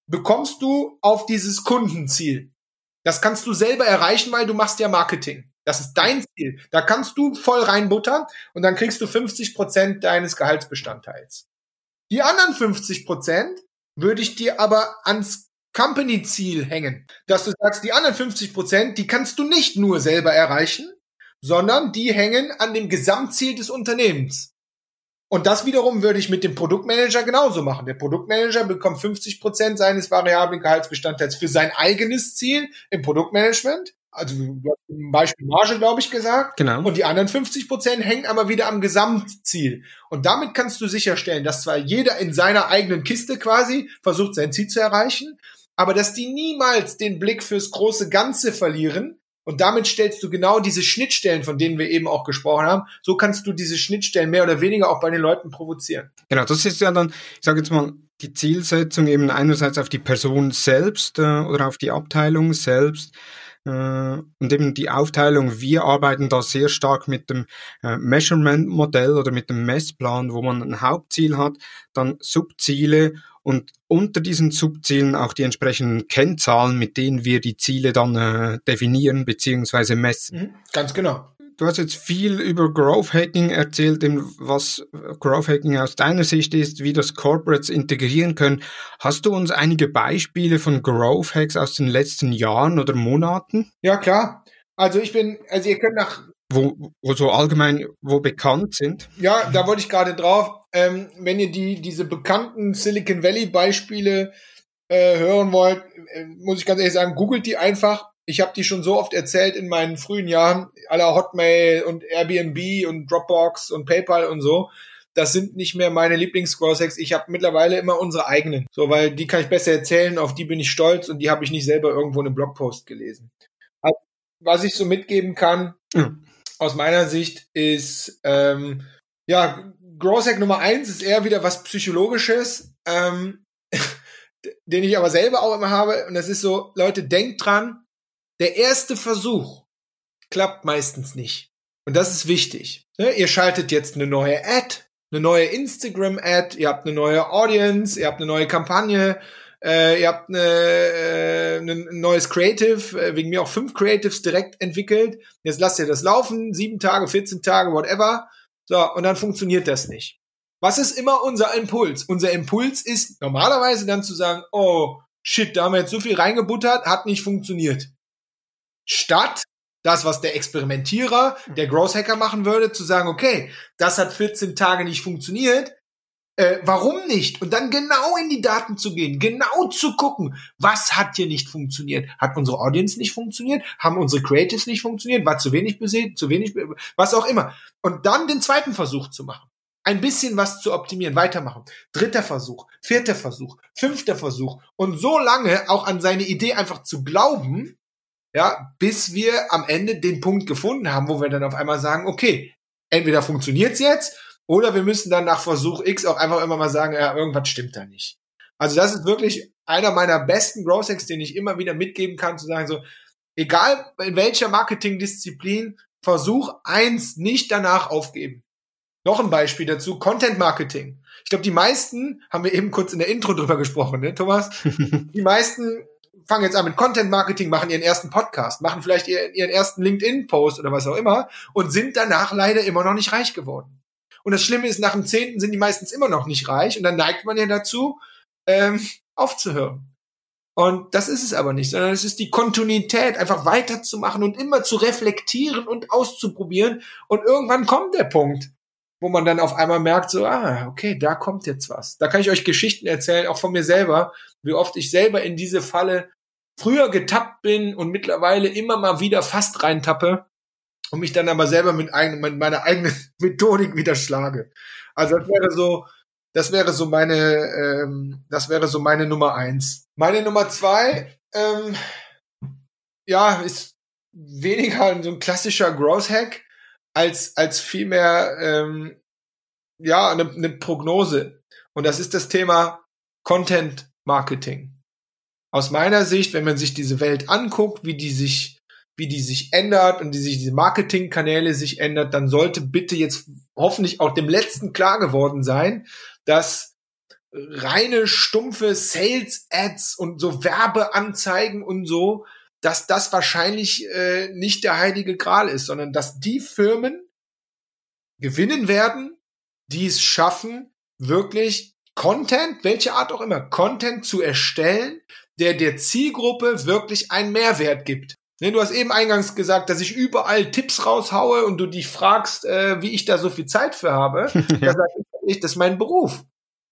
bekommst du auf dieses Kundenziel. Das kannst du selber erreichen, weil du machst ja Marketing. Das ist dein Ziel. Da kannst du voll reinbuttern und dann kriegst du 50 Prozent deines Gehaltsbestandteils. Die anderen 50 Prozent würde ich dir aber ans Company-Ziel hängen. Dass du sagst, die anderen 50 Prozent, die kannst du nicht nur selber erreichen, sondern die hängen an dem Gesamtziel des Unternehmens. Und das wiederum würde ich mit dem Produktmanager genauso machen. Der Produktmanager bekommt 50 Prozent seines variablen Gehaltsbestandteils für sein eigenes Ziel im Produktmanagement also du hast zum Beispiel Marge, glaube ich, gesagt. Genau. Und die anderen 50 Prozent hängen aber wieder am Gesamtziel. Und damit kannst du sicherstellen, dass zwar jeder in seiner eigenen Kiste quasi versucht, sein Ziel zu erreichen, aber dass die niemals den Blick fürs große Ganze verlieren. Und damit stellst du genau diese Schnittstellen, von denen wir eben auch gesprochen haben. So kannst du diese Schnittstellen mehr oder weniger auch bei den Leuten provozieren. Genau, das ist ja dann, ich sage jetzt mal, die Zielsetzung eben einerseits auf die Person selbst äh, oder auf die Abteilung selbst und eben die Aufteilung, wir arbeiten da sehr stark mit dem äh, Measurement-Modell oder mit dem Messplan, wo man ein Hauptziel hat, dann Subziele und unter diesen Subzielen auch die entsprechenden Kennzahlen, mit denen wir die Ziele dann äh, definieren bzw. messen. Mhm, ganz genau du hast jetzt viel über Growth Hacking erzählt, was Growth Hacking aus deiner Sicht ist, wie das Corporates integrieren können. Hast du uns einige Beispiele von Growth Hacks aus den letzten Jahren oder Monaten? Ja, klar. Also ich bin, also ihr könnt nach wo, wo so allgemein, wo bekannt sind. Ja, da wollte ich gerade drauf. Ähm, wenn ihr die diese bekannten Silicon Valley Beispiele äh, hören wollt, äh, muss ich ganz ehrlich sagen, googelt die einfach ich habe die schon so oft erzählt in meinen frühen Jahren, aller Hotmail und Airbnb und Dropbox und PayPal und so. Das sind nicht mehr meine Lieblings-Scroll-Hacks. Ich habe mittlerweile immer unsere eigenen. So, weil die kann ich besser erzählen, auf die bin ich stolz und die habe ich nicht selber irgendwo in einem Blogpost gelesen. Also, was ich so mitgeben kann, mhm. aus meiner Sicht, ist, ähm, ja, Growth Hack Nummer eins ist eher wieder was Psychologisches, ähm, den ich aber selber auch immer habe. Und das ist so, Leute, denkt dran, der erste Versuch klappt meistens nicht. Und das ist wichtig. Ne? Ihr schaltet jetzt eine neue Ad, eine neue Instagram-Ad, ihr habt eine neue Audience, ihr habt eine neue Kampagne, äh, ihr habt eine, äh, ein neues Creative, äh, wegen mir auch fünf Creatives direkt entwickelt. Jetzt lasst ihr das laufen, sieben Tage, 14 Tage, whatever. So, und dann funktioniert das nicht. Was ist immer unser Impuls? Unser Impuls ist normalerweise dann zu sagen, oh, shit, da haben wir jetzt so viel reingebuttert, hat nicht funktioniert statt Das, was der Experimentierer, der Growth Hacker machen würde, zu sagen, okay, das hat 14 Tage nicht funktioniert, äh, warum nicht? Und dann genau in die Daten zu gehen, genau zu gucken, was hat hier nicht funktioniert? Hat unsere Audience nicht funktioniert? Haben unsere Creatives nicht funktioniert? War zu wenig besät, zu wenig, was auch immer. Und dann den zweiten Versuch zu machen. Ein bisschen was zu optimieren, weitermachen. Dritter Versuch, vierter Versuch, fünfter Versuch. Und so lange auch an seine Idee einfach zu glauben, ja, bis wir am Ende den Punkt gefunden haben, wo wir dann auf einmal sagen, okay, entweder funktioniert's jetzt oder wir müssen dann nach Versuch X auch einfach immer mal sagen, ja, irgendwas stimmt da nicht. Also das ist wirklich einer meiner besten Growth Hacks, den ich immer wieder mitgeben kann, zu sagen so, egal in welcher Marketingdisziplin, Versuch eins nicht danach aufgeben. Noch ein Beispiel dazu, Content Marketing. Ich glaube, die meisten, haben wir eben kurz in der Intro drüber gesprochen, ne, Thomas? die meisten fangen jetzt an mit Content Marketing, machen ihren ersten Podcast, machen vielleicht ihren, ersten LinkedIn-Post oder was auch immer und sind danach leider immer noch nicht reich geworden. Und das Schlimme ist, nach dem Zehnten sind die meistens immer noch nicht reich und dann neigt man ja dazu, ähm, aufzuhören. Und das ist es aber nicht, sondern es ist die Kontinuität, einfach weiterzumachen und immer zu reflektieren und auszuprobieren. Und irgendwann kommt der Punkt, wo man dann auf einmal merkt, so, ah, okay, da kommt jetzt was. Da kann ich euch Geschichten erzählen, auch von mir selber, wie oft ich selber in diese Falle früher getappt bin und mittlerweile immer mal wieder fast reintappe, und mich dann aber selber mit, eigen, mit meiner eigenen Methodik wieder schlage. Also das wäre so, das wäre so meine, ähm, das wäre so meine Nummer eins. Meine Nummer zwei, ähm, ja, ist weniger so ein klassischer Growth Hack als als vielmehr ähm, ja eine, eine Prognose. Und das ist das Thema Content Marketing. Aus meiner Sicht, wenn man sich diese Welt anguckt, wie die sich wie die sich ändert und wie sich diese Marketingkanäle sich ändert, dann sollte bitte jetzt hoffentlich auch dem letzten klar geworden sein, dass reine stumpfe Sales Ads und so Werbeanzeigen und so, dass das wahrscheinlich äh, nicht der heilige Gral ist, sondern dass die Firmen gewinnen werden, die es schaffen, wirklich Content, welche Art auch immer, Content zu erstellen, der der Zielgruppe wirklich einen Mehrwert gibt. Ne, du hast eben eingangs gesagt, dass ich überall Tipps raushaue und du dich fragst, äh, wie ich da so viel Zeit für habe. Da ich, das ist mein Beruf.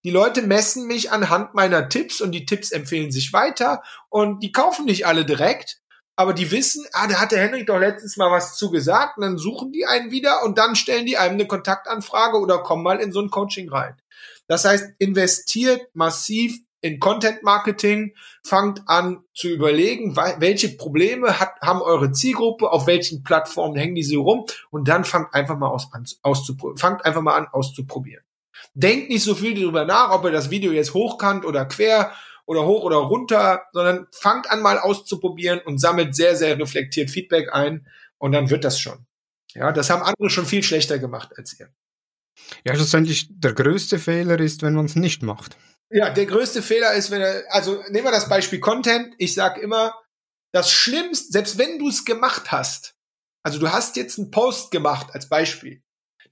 Die Leute messen mich anhand meiner Tipps und die Tipps empfehlen sich weiter und die kaufen nicht alle direkt, aber die wissen, ah, da hat der Henrik doch letztens mal was zugesagt und dann suchen die einen wieder und dann stellen die einem eine Kontaktanfrage oder kommen mal in so ein Coaching rein. Das heißt, investiert massiv in Content Marketing, fangt an zu überlegen, welche Probleme hat, haben eure Zielgruppe, auf welchen Plattformen hängen die so rum und dann fangt einfach mal aus, an, auszuprobieren. Fangt einfach mal an auszuprobieren. Denkt nicht so viel darüber nach, ob ihr das Video jetzt hochkant oder quer oder hoch oder runter, sondern fangt an mal auszuprobieren und sammelt sehr, sehr reflektiert Feedback ein und dann wird das schon. Ja, das haben andere schon viel schlechter gemacht als ihr. Ja, schlussendlich der größte Fehler ist, wenn man es nicht macht. Ja, der größte Fehler ist, wenn er, also nehmen wir das Beispiel Content. Ich sag immer, das Schlimmste, selbst wenn du es gemacht hast, also du hast jetzt einen Post gemacht als Beispiel.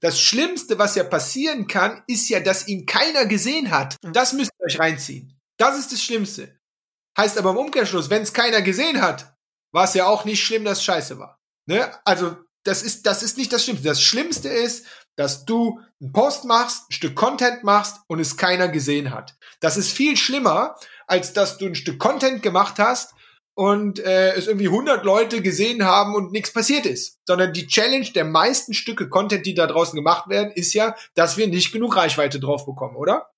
Das Schlimmste, was ja passieren kann, ist ja, dass ihn keiner gesehen hat. Mhm. Das müsst ihr euch reinziehen. Das ist das Schlimmste. Heißt aber im Umkehrschluss, wenn es keiner gesehen hat, war es ja auch nicht schlimm, dass es scheiße war. Ne? Also das ist, das ist nicht das Schlimmste. Das Schlimmste ist, dass du einen Post machst, ein Stück Content machst und es keiner gesehen hat. Das ist viel schlimmer, als dass du ein Stück Content gemacht hast und äh, es irgendwie 100 Leute gesehen haben und nichts passiert ist. Sondern die Challenge der meisten Stücke Content, die da draußen gemacht werden, ist ja, dass wir nicht genug Reichweite drauf bekommen, oder?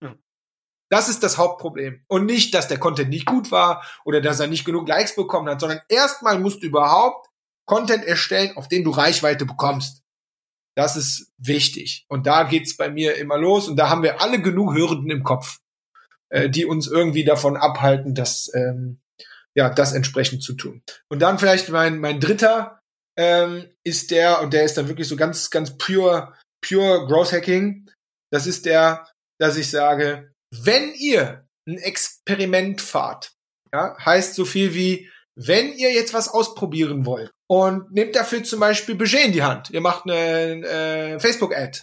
Das ist das Hauptproblem. Und nicht, dass der Content nicht gut war oder dass er nicht genug Likes bekommen hat, sondern erstmal musst du überhaupt Content erstellen, auf den du Reichweite bekommst. Das ist wichtig. Und da geht's bei mir immer los. Und da haben wir alle genug Hürden im Kopf, äh, die uns irgendwie davon abhalten, das, ähm, ja, das entsprechend zu tun. Und dann vielleicht mein, mein dritter ähm, ist der, und der ist dann wirklich so ganz, ganz pure, pure Growth Hacking. Das ist der, dass ich sage, wenn ihr ein Experiment fahrt, ja, heißt so viel wie, wenn ihr jetzt was ausprobieren wollt und nehmt dafür zum Beispiel Budget in die Hand, ihr macht eine äh, Facebook-Ad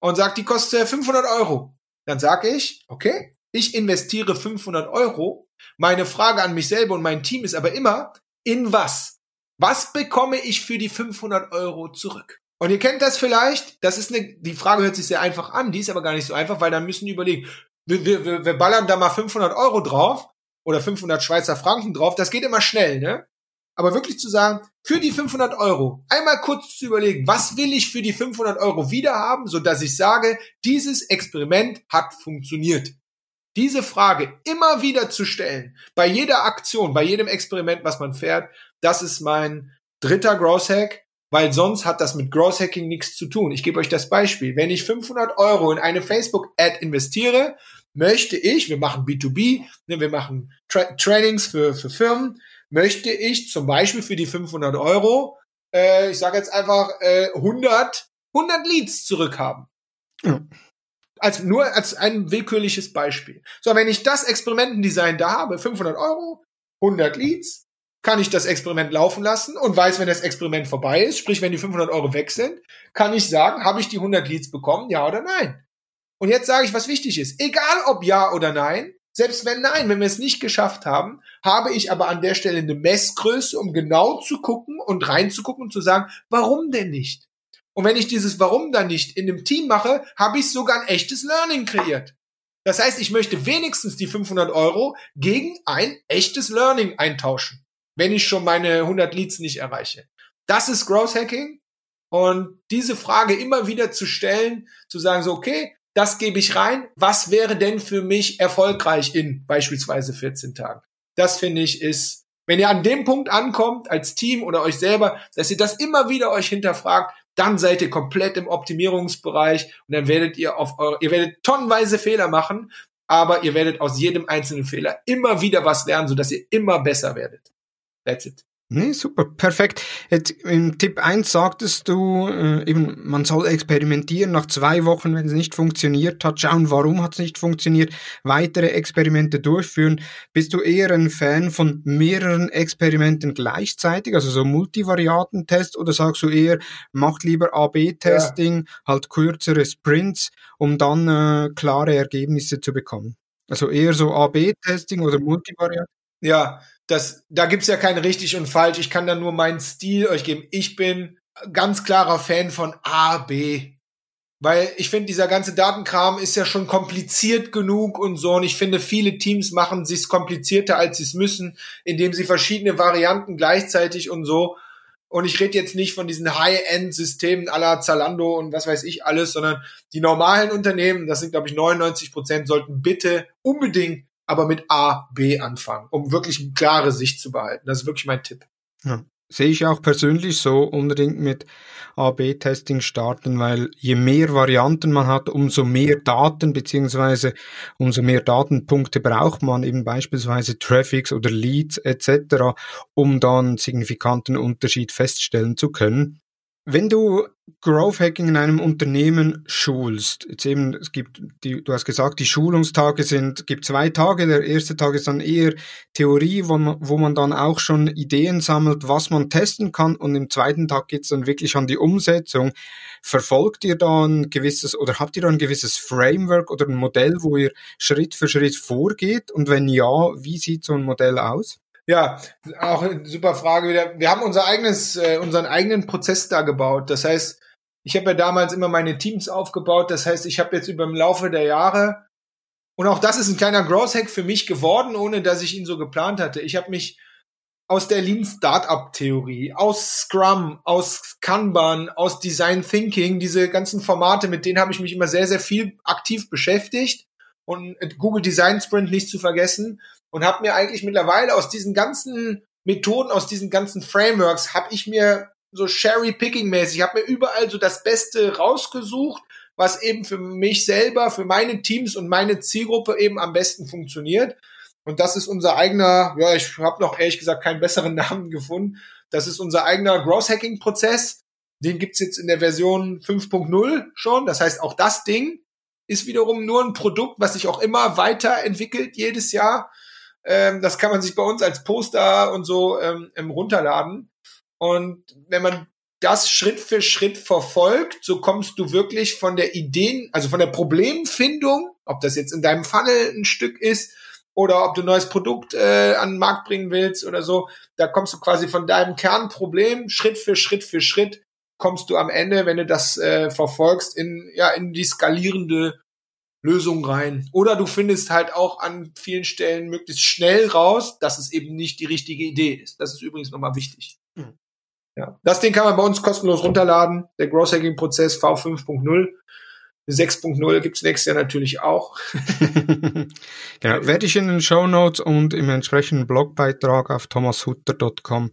und sagt, die kostet 500 Euro, dann sage ich, okay, ich investiere 500 Euro. Meine Frage an mich selber und mein Team ist aber immer, in was? Was bekomme ich für die 500 Euro zurück? Und ihr kennt das vielleicht, das ist eine, die Frage hört sich sehr einfach an, die ist aber gar nicht so einfach, weil dann müssen die überlegen, wir, wir, wir ballern da mal 500 Euro drauf oder 500 Schweizer Franken drauf, das geht immer schnell, ne? Aber wirklich zu sagen, für die 500 Euro, einmal kurz zu überlegen, was will ich für die 500 Euro wieder haben, so dass ich sage, dieses Experiment hat funktioniert. Diese Frage immer wieder zu stellen, bei jeder Aktion, bei jedem Experiment, was man fährt, das ist mein dritter Growth Hack, weil sonst hat das mit Growth Hacking nichts zu tun. Ich gebe euch das Beispiel. Wenn ich 500 Euro in eine Facebook Ad investiere, möchte ich, wir machen B2B, ne, wir machen Tra Trainings für, für Firmen, möchte ich zum Beispiel für die 500 Euro, äh, ich sage jetzt einfach äh, 100, 100 Leads zurückhaben. Ja. Als, nur als ein willkürliches Beispiel. So, wenn ich das Experimentendesign da habe, 500 Euro, 100 Leads, kann ich das Experiment laufen lassen und weiß, wenn das Experiment vorbei ist, sprich, wenn die 500 Euro weg sind, kann ich sagen, habe ich die 100 Leads bekommen, ja oder nein? Und jetzt sage ich, was wichtig ist. Egal ob ja oder nein, selbst wenn nein, wenn wir es nicht geschafft haben, habe ich aber an der Stelle eine Messgröße, um genau zu gucken und reinzugucken und zu sagen, warum denn nicht? Und wenn ich dieses Warum dann nicht in einem Team mache, habe ich sogar ein echtes Learning kreiert. Das heißt, ich möchte wenigstens die 500 Euro gegen ein echtes Learning eintauschen, wenn ich schon meine 100 Leads nicht erreiche. Das ist Growth Hacking. Und diese Frage immer wieder zu stellen, zu sagen so, okay, das gebe ich rein. Was wäre denn für mich erfolgreich in beispielsweise 14 Tagen? Das finde ich ist, wenn ihr an dem Punkt ankommt als Team oder euch selber, dass ihr das immer wieder euch hinterfragt, dann seid ihr komplett im Optimierungsbereich und dann werdet ihr auf eure, ihr werdet tonnenweise Fehler machen, aber ihr werdet aus jedem einzelnen Fehler immer wieder was lernen, sodass ihr immer besser werdet. That's it. Nee, super, perfekt. Jetzt im Tipp 1 sagtest du, äh, eben, man soll experimentieren nach zwei Wochen, wenn es nicht funktioniert hat, schauen, warum hat es nicht funktioniert, weitere Experimente durchführen. Bist du eher ein Fan von mehreren Experimenten gleichzeitig, also so Multivariatentest, oder sagst du eher, macht lieber AB-Testing, ja. halt kürzere Sprints, um dann äh, klare Ergebnisse zu bekommen? Also eher so AB-Testing oder Multivariat? Ja, das, da gibt's ja kein richtig und falsch. Ich kann da nur meinen Stil euch geben. Ich bin ganz klarer Fan von A, B. Weil ich finde, dieser ganze Datenkram ist ja schon kompliziert genug und so. Und ich finde, viele Teams machen sich's komplizierter, als sie es müssen, indem sie verschiedene Varianten gleichzeitig und so. Und ich rede jetzt nicht von diesen High-End-Systemen aller Zalando und was weiß ich alles, sondern die normalen Unternehmen, das sind glaube ich 99 Prozent, sollten bitte unbedingt aber mit A, B anfangen, um wirklich eine klare Sicht zu behalten. Das ist wirklich mein Tipp. Ja. Sehe ich auch persönlich so unbedingt mit A-B-Testing starten, weil je mehr Varianten man hat, umso mehr Daten beziehungsweise umso mehr Datenpunkte braucht man eben beispielsweise Traffics oder Leads etc., um dann signifikanten Unterschied feststellen zu können. Wenn du Growth Hacking in einem Unternehmen schulst, jetzt eben, es gibt, die, du hast gesagt, die Schulungstage sind, gibt zwei Tage. Der erste Tag ist dann eher Theorie, wo man, wo man dann auch schon Ideen sammelt, was man testen kann. Und im zweiten Tag geht's dann wirklich an die Umsetzung. Verfolgt ihr da ein gewisses oder habt ihr da ein gewisses Framework oder ein Modell, wo ihr Schritt für Schritt vorgeht? Und wenn ja, wie sieht so ein Modell aus? Ja, auch eine super Frage wieder. Wir haben unser eigenes, äh, unseren eigenen Prozess da gebaut. Das heißt, ich habe ja damals immer meine Teams aufgebaut. Das heißt, ich habe jetzt über im Laufe der Jahre und auch das ist ein kleiner Growth Hack für mich geworden, ohne dass ich ihn so geplant hatte. Ich habe mich aus der Lean Startup Theorie, aus Scrum, aus Kanban, aus Design Thinking, diese ganzen Formate, mit denen habe ich mich immer sehr, sehr viel aktiv beschäftigt und Google Design Sprint nicht zu vergessen und habe mir eigentlich mittlerweile aus diesen ganzen Methoden, aus diesen ganzen Frameworks, habe ich mir so Sherry-Picking-mäßig, habe mir überall so das Beste rausgesucht, was eben für mich selber, für meine Teams und meine Zielgruppe eben am besten funktioniert. Und das ist unser eigener, ja, ich habe noch ehrlich gesagt keinen besseren Namen gefunden. Das ist unser eigener Growth-Hacking-Prozess. Den gibt's jetzt in der Version 5.0 schon. Das heißt, auch das Ding ist wiederum nur ein Produkt, was sich auch immer weiterentwickelt jedes Jahr. Ähm, das kann man sich bei uns als Poster und so ähm, runterladen. Und wenn man das Schritt für Schritt verfolgt, so kommst du wirklich von der Ideen, also von der Problemfindung, ob das jetzt in deinem Funnel ein Stück ist, oder ob du ein neues Produkt äh, an den Markt bringen willst oder so. Da kommst du quasi von deinem Kernproblem Schritt für Schritt für Schritt kommst du am Ende, wenn du das äh, verfolgst, in ja in die skalierende Lösung rein. Oder du findest halt auch an vielen Stellen möglichst schnell raus, dass es eben nicht die richtige Idee ist. Das ist übrigens nochmal wichtig. Mhm. Ja. Das Ding kann man bei uns kostenlos runterladen. Der Growth Hacking Prozess V5.0. 6.0 gibt's nächstes Jahr natürlich auch. genau, werde ich in den Show Notes und im entsprechenden Blogbeitrag auf thomashutter.com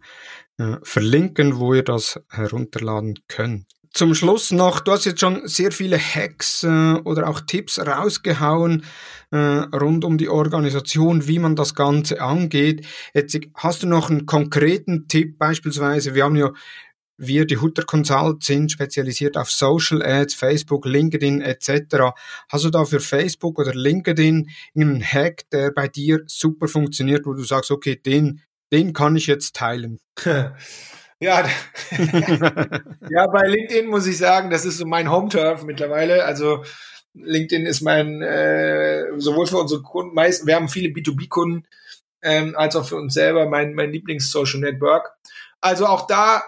äh, verlinken, wo ihr das herunterladen könnt. Zum Schluss noch, du hast jetzt schon sehr viele Hacks äh, oder auch Tipps rausgehauen äh, rund um die Organisation, wie man das Ganze angeht. Jetzt hast du noch einen konkreten Tipp beispielsweise, wir haben ja wir, die Hutter Consult, sind spezialisiert auf Social Ads, Facebook, LinkedIn etc. Hast du da für Facebook oder LinkedIn einen Hack, der bei dir super funktioniert, wo du sagst, okay, den, den kann ich jetzt teilen? Ja, ja, bei LinkedIn muss ich sagen, das ist so mein Home-Turf mittlerweile. Also LinkedIn ist mein, äh, sowohl für unsere Kunden, meist, wir haben viele B2B-Kunden, ähm, als auch für uns selber mein, mein Lieblings-Social Network. Also auch da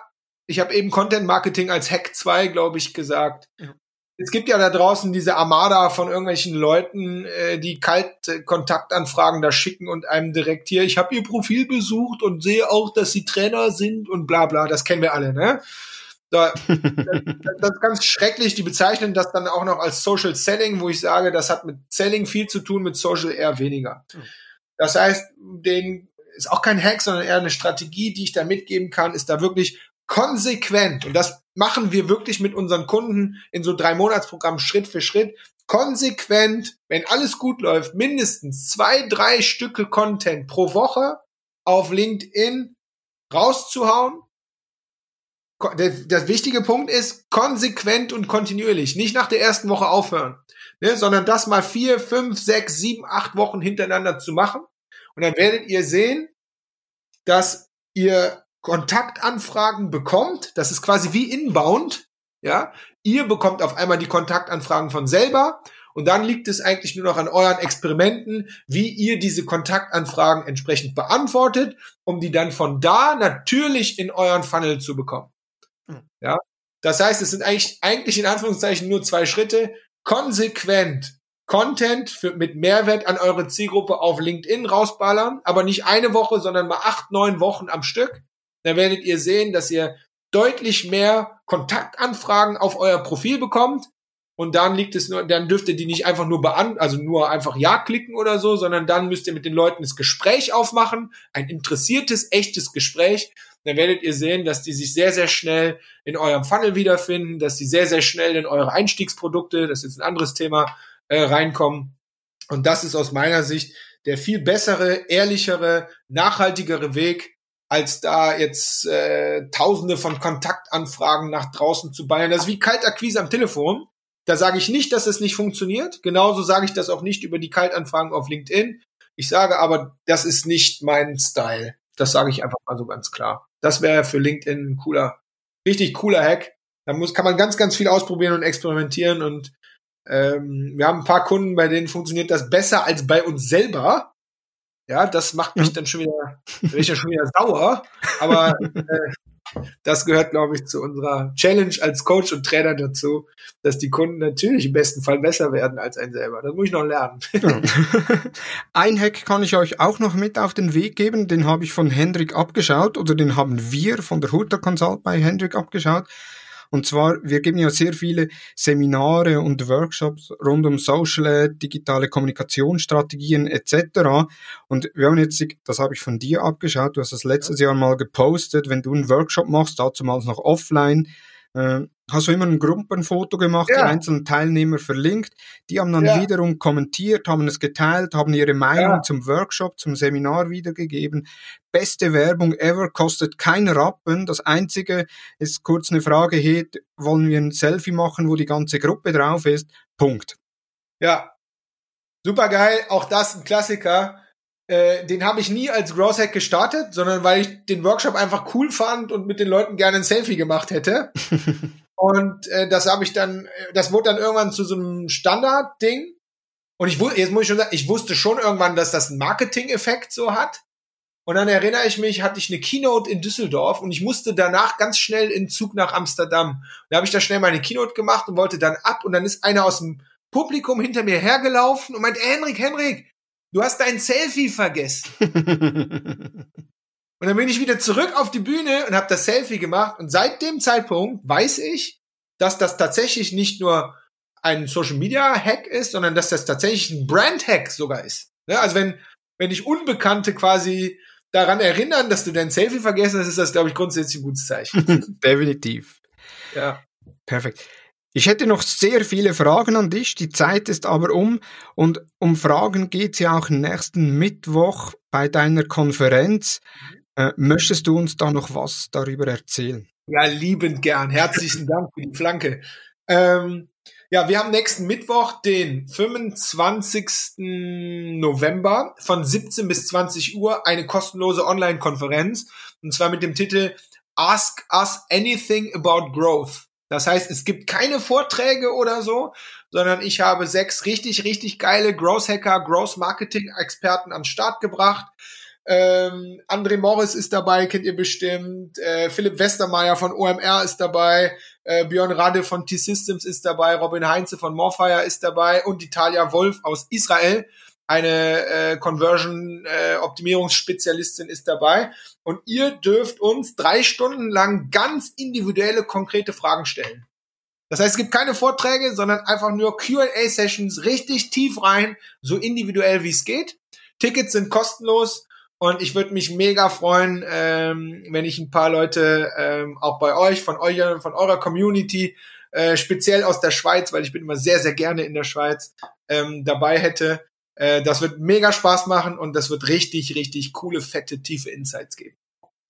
ich habe eben Content Marketing als Hack 2, glaube ich, gesagt. Ja. Es gibt ja da draußen diese Armada von irgendwelchen Leuten, äh, die kalte Kontaktanfragen da schicken und einem direkt hier, ich habe ihr Profil besucht und sehe auch, dass sie Trainer sind und bla bla, das kennen wir alle, ne? Da, das, das ist ganz schrecklich. Die bezeichnen das dann auch noch als Social Selling, wo ich sage, das hat mit Selling viel zu tun, mit Social eher weniger. Das heißt, den ist auch kein Hack, sondern eher eine Strategie, die ich da mitgeben kann, ist da wirklich konsequent, und das machen wir wirklich mit unseren Kunden in so drei Monatsprogrammen Schritt für Schritt, konsequent, wenn alles gut läuft, mindestens zwei, drei Stücke Content pro Woche auf LinkedIn rauszuhauen. Der, der wichtige Punkt ist konsequent und kontinuierlich, nicht nach der ersten Woche aufhören, ne, sondern das mal vier, fünf, sechs, sieben, acht Wochen hintereinander zu machen. Und dann werdet ihr sehen, dass ihr Kontaktanfragen bekommt, das ist quasi wie inbound, ja, ihr bekommt auf einmal die Kontaktanfragen von selber und dann liegt es eigentlich nur noch an euren Experimenten, wie ihr diese Kontaktanfragen entsprechend beantwortet, um die dann von da natürlich in euren Funnel zu bekommen. Hm. Ja, das heißt, es sind eigentlich, eigentlich in Anführungszeichen nur zwei Schritte. Konsequent Content für, mit Mehrwert an eure Zielgruppe auf LinkedIn rausballern, aber nicht eine Woche, sondern mal acht, neun Wochen am Stück dann werdet ihr sehen, dass ihr deutlich mehr Kontaktanfragen auf euer Profil bekommt. Und dann liegt es nur, dann dürft ihr die nicht einfach nur bean, also nur einfach Ja klicken oder so, sondern dann müsst ihr mit den Leuten das Gespräch aufmachen, ein interessiertes, echtes Gespräch. Dann werdet ihr sehen, dass die sich sehr, sehr schnell in eurem Funnel wiederfinden, dass die sehr, sehr schnell in eure Einstiegsprodukte, das ist jetzt ein anderes Thema, äh, reinkommen. Und das ist aus meiner Sicht der viel bessere, ehrlichere, nachhaltigere Weg, als da jetzt äh, tausende von Kontaktanfragen nach draußen zu bayern. Das ist wie Kaltakquise am Telefon. Da sage ich nicht, dass es nicht funktioniert. Genauso sage ich das auch nicht über die Kaltanfragen auf LinkedIn. Ich sage aber, das ist nicht mein Style. Das sage ich einfach mal so ganz klar. Das wäre für LinkedIn ein cooler, richtig cooler Hack. Da muss, kann man ganz, ganz viel ausprobieren und experimentieren und ähm, wir haben ein paar Kunden, bei denen funktioniert das besser als bei uns selber. Ja, das macht mich dann schon wieder, bin ich ja schon wieder sauer. Aber äh, das gehört, glaube ich, zu unserer Challenge als Coach und Trainer dazu, dass die Kunden natürlich im besten Fall besser werden als ein selber. Das muss ich noch lernen. ein Hack kann ich euch auch noch mit auf den Weg geben. Den habe ich von Hendrik abgeschaut oder den haben wir von der Hutter Consult bei Hendrik abgeschaut. Und zwar, wir geben ja sehr viele Seminare und Workshops rund um Social, digitale Kommunikationsstrategien etc. Und wir haben jetzt, das habe ich von dir abgeschaut, du hast das letztes Jahr mal gepostet, wenn du einen Workshop machst, dazu mal noch offline, äh, hast du immer ein Gruppenfoto gemacht, ja. die einzelnen Teilnehmer verlinkt, die haben dann ja. wiederum kommentiert, haben es geteilt, haben ihre Meinung ja. zum Workshop, zum Seminar wiedergegeben. Beste Werbung ever, kostet kein Rappen. Das einzige ist kurz eine Frage, hey, wollen wir ein Selfie machen, wo die ganze Gruppe drauf ist? Punkt. Ja, super geil, auch das ein Klassiker. Äh, den habe ich nie als Growth Hack gestartet, sondern weil ich den Workshop einfach cool fand und mit den Leuten gerne ein Selfie gemacht hätte. und äh, das habe ich dann, das wurde dann irgendwann zu so einem Standard-Ding. Und ich, jetzt muss ich schon sagen, ich wusste schon irgendwann, dass das einen Marketing-Effekt so hat. Und dann erinnere ich mich, hatte ich eine Keynote in Düsseldorf und ich musste danach ganz schnell in Zug nach Amsterdam. Da habe ich da schnell meine Keynote gemacht und wollte dann ab und dann ist einer aus dem Publikum hinter mir hergelaufen und meint, Henrik, Henrik, du hast dein Selfie vergessen. und dann bin ich wieder zurück auf die Bühne und habe das Selfie gemacht und seit dem Zeitpunkt weiß ich, dass das tatsächlich nicht nur ein Social Media Hack ist, sondern dass das tatsächlich ein Brand Hack sogar ist. Ja, also wenn, wenn ich Unbekannte quasi daran erinnern, dass du dein Selfie vergessen hast, ist das, glaube ich, grundsätzlich ein gutes Zeichen. Definitiv. Ja. Perfekt. Ich hätte noch sehr viele Fragen an dich, die Zeit ist aber um und um Fragen geht es ja auch nächsten Mittwoch bei deiner Konferenz. Äh, möchtest du uns da noch was darüber erzählen? Ja, liebend gern. Herzlichen Dank für die Flanke. Ähm, ja, wir haben nächsten Mittwoch, den 25. November von 17 bis 20 Uhr eine kostenlose Online-Konferenz. Und zwar mit dem Titel Ask Us Anything About Growth. Das heißt, es gibt keine Vorträge oder so, sondern ich habe sechs richtig, richtig geile Growth Hacker, Growth Marketing Experten an Start gebracht ähm, André Morris ist dabei, kennt ihr bestimmt. Äh, Philipp Westermeier von OMR ist dabei. Äh, Björn Rade von T-Systems ist dabei. Robin Heinze von Morfire ist dabei. Und Italia Wolf aus Israel, eine äh, Conversion-Optimierungsspezialistin äh, ist dabei. Und ihr dürft uns drei Stunden lang ganz individuelle, konkrete Fragen stellen. Das heißt, es gibt keine Vorträge, sondern einfach nur QA-Sessions richtig tief rein, so individuell wie es geht. Tickets sind kostenlos und ich würde mich mega freuen, ähm, wenn ich ein paar Leute ähm, auch bei euch, von euch, von eurer Community, äh, speziell aus der Schweiz, weil ich bin immer sehr, sehr gerne in der Schweiz, ähm, dabei hätte. Äh, das wird mega Spaß machen und das wird richtig, richtig coole, fette, tiefe Insights geben.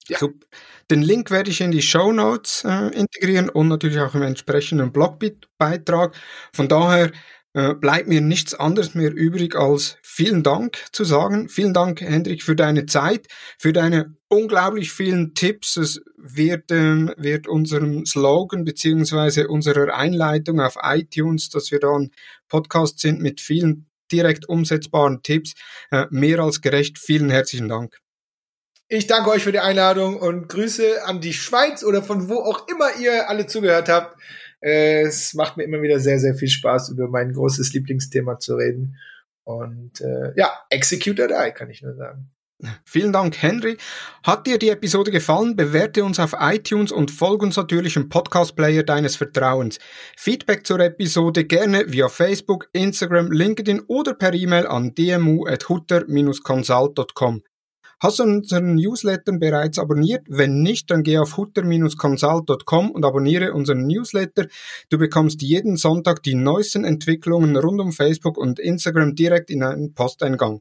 Ja. Super. Den Link werde ich in die Show Notes äh, integrieren und natürlich auch im entsprechenden Blogbeitrag. Von daher äh, bleibt mir nichts anderes mehr übrig, als vielen Dank zu sagen. Vielen Dank, Hendrik, für deine Zeit, für deine unglaublich vielen Tipps. Es wird, ähm, wird unserem Slogan beziehungsweise unserer Einleitung auf iTunes, dass wir da ein Podcast sind mit vielen direkt umsetzbaren Tipps, äh, mehr als gerecht. Vielen herzlichen Dank. Ich danke euch für die Einladung und Grüße an die Schweiz oder von wo auch immer ihr alle zugehört habt. Es macht mir immer wieder sehr, sehr viel Spaß, über mein großes Lieblingsthema zu reden. Und äh, ja, execute or die, kann ich nur sagen. Vielen Dank, Henry. Hat dir die Episode gefallen? Bewerte uns auf iTunes und folge uns natürlich im Podcast-Player deines Vertrauens. Feedback zur Episode gerne via Facebook, Instagram, LinkedIn oder per E-Mail an dmu.hutter-consult.com. Hast du unseren Newsletter bereits abonniert? Wenn nicht, dann geh auf hutter-consult.com und abonniere unseren Newsletter. Du bekommst jeden Sonntag die neuesten Entwicklungen rund um Facebook und Instagram direkt in einen Posteingang.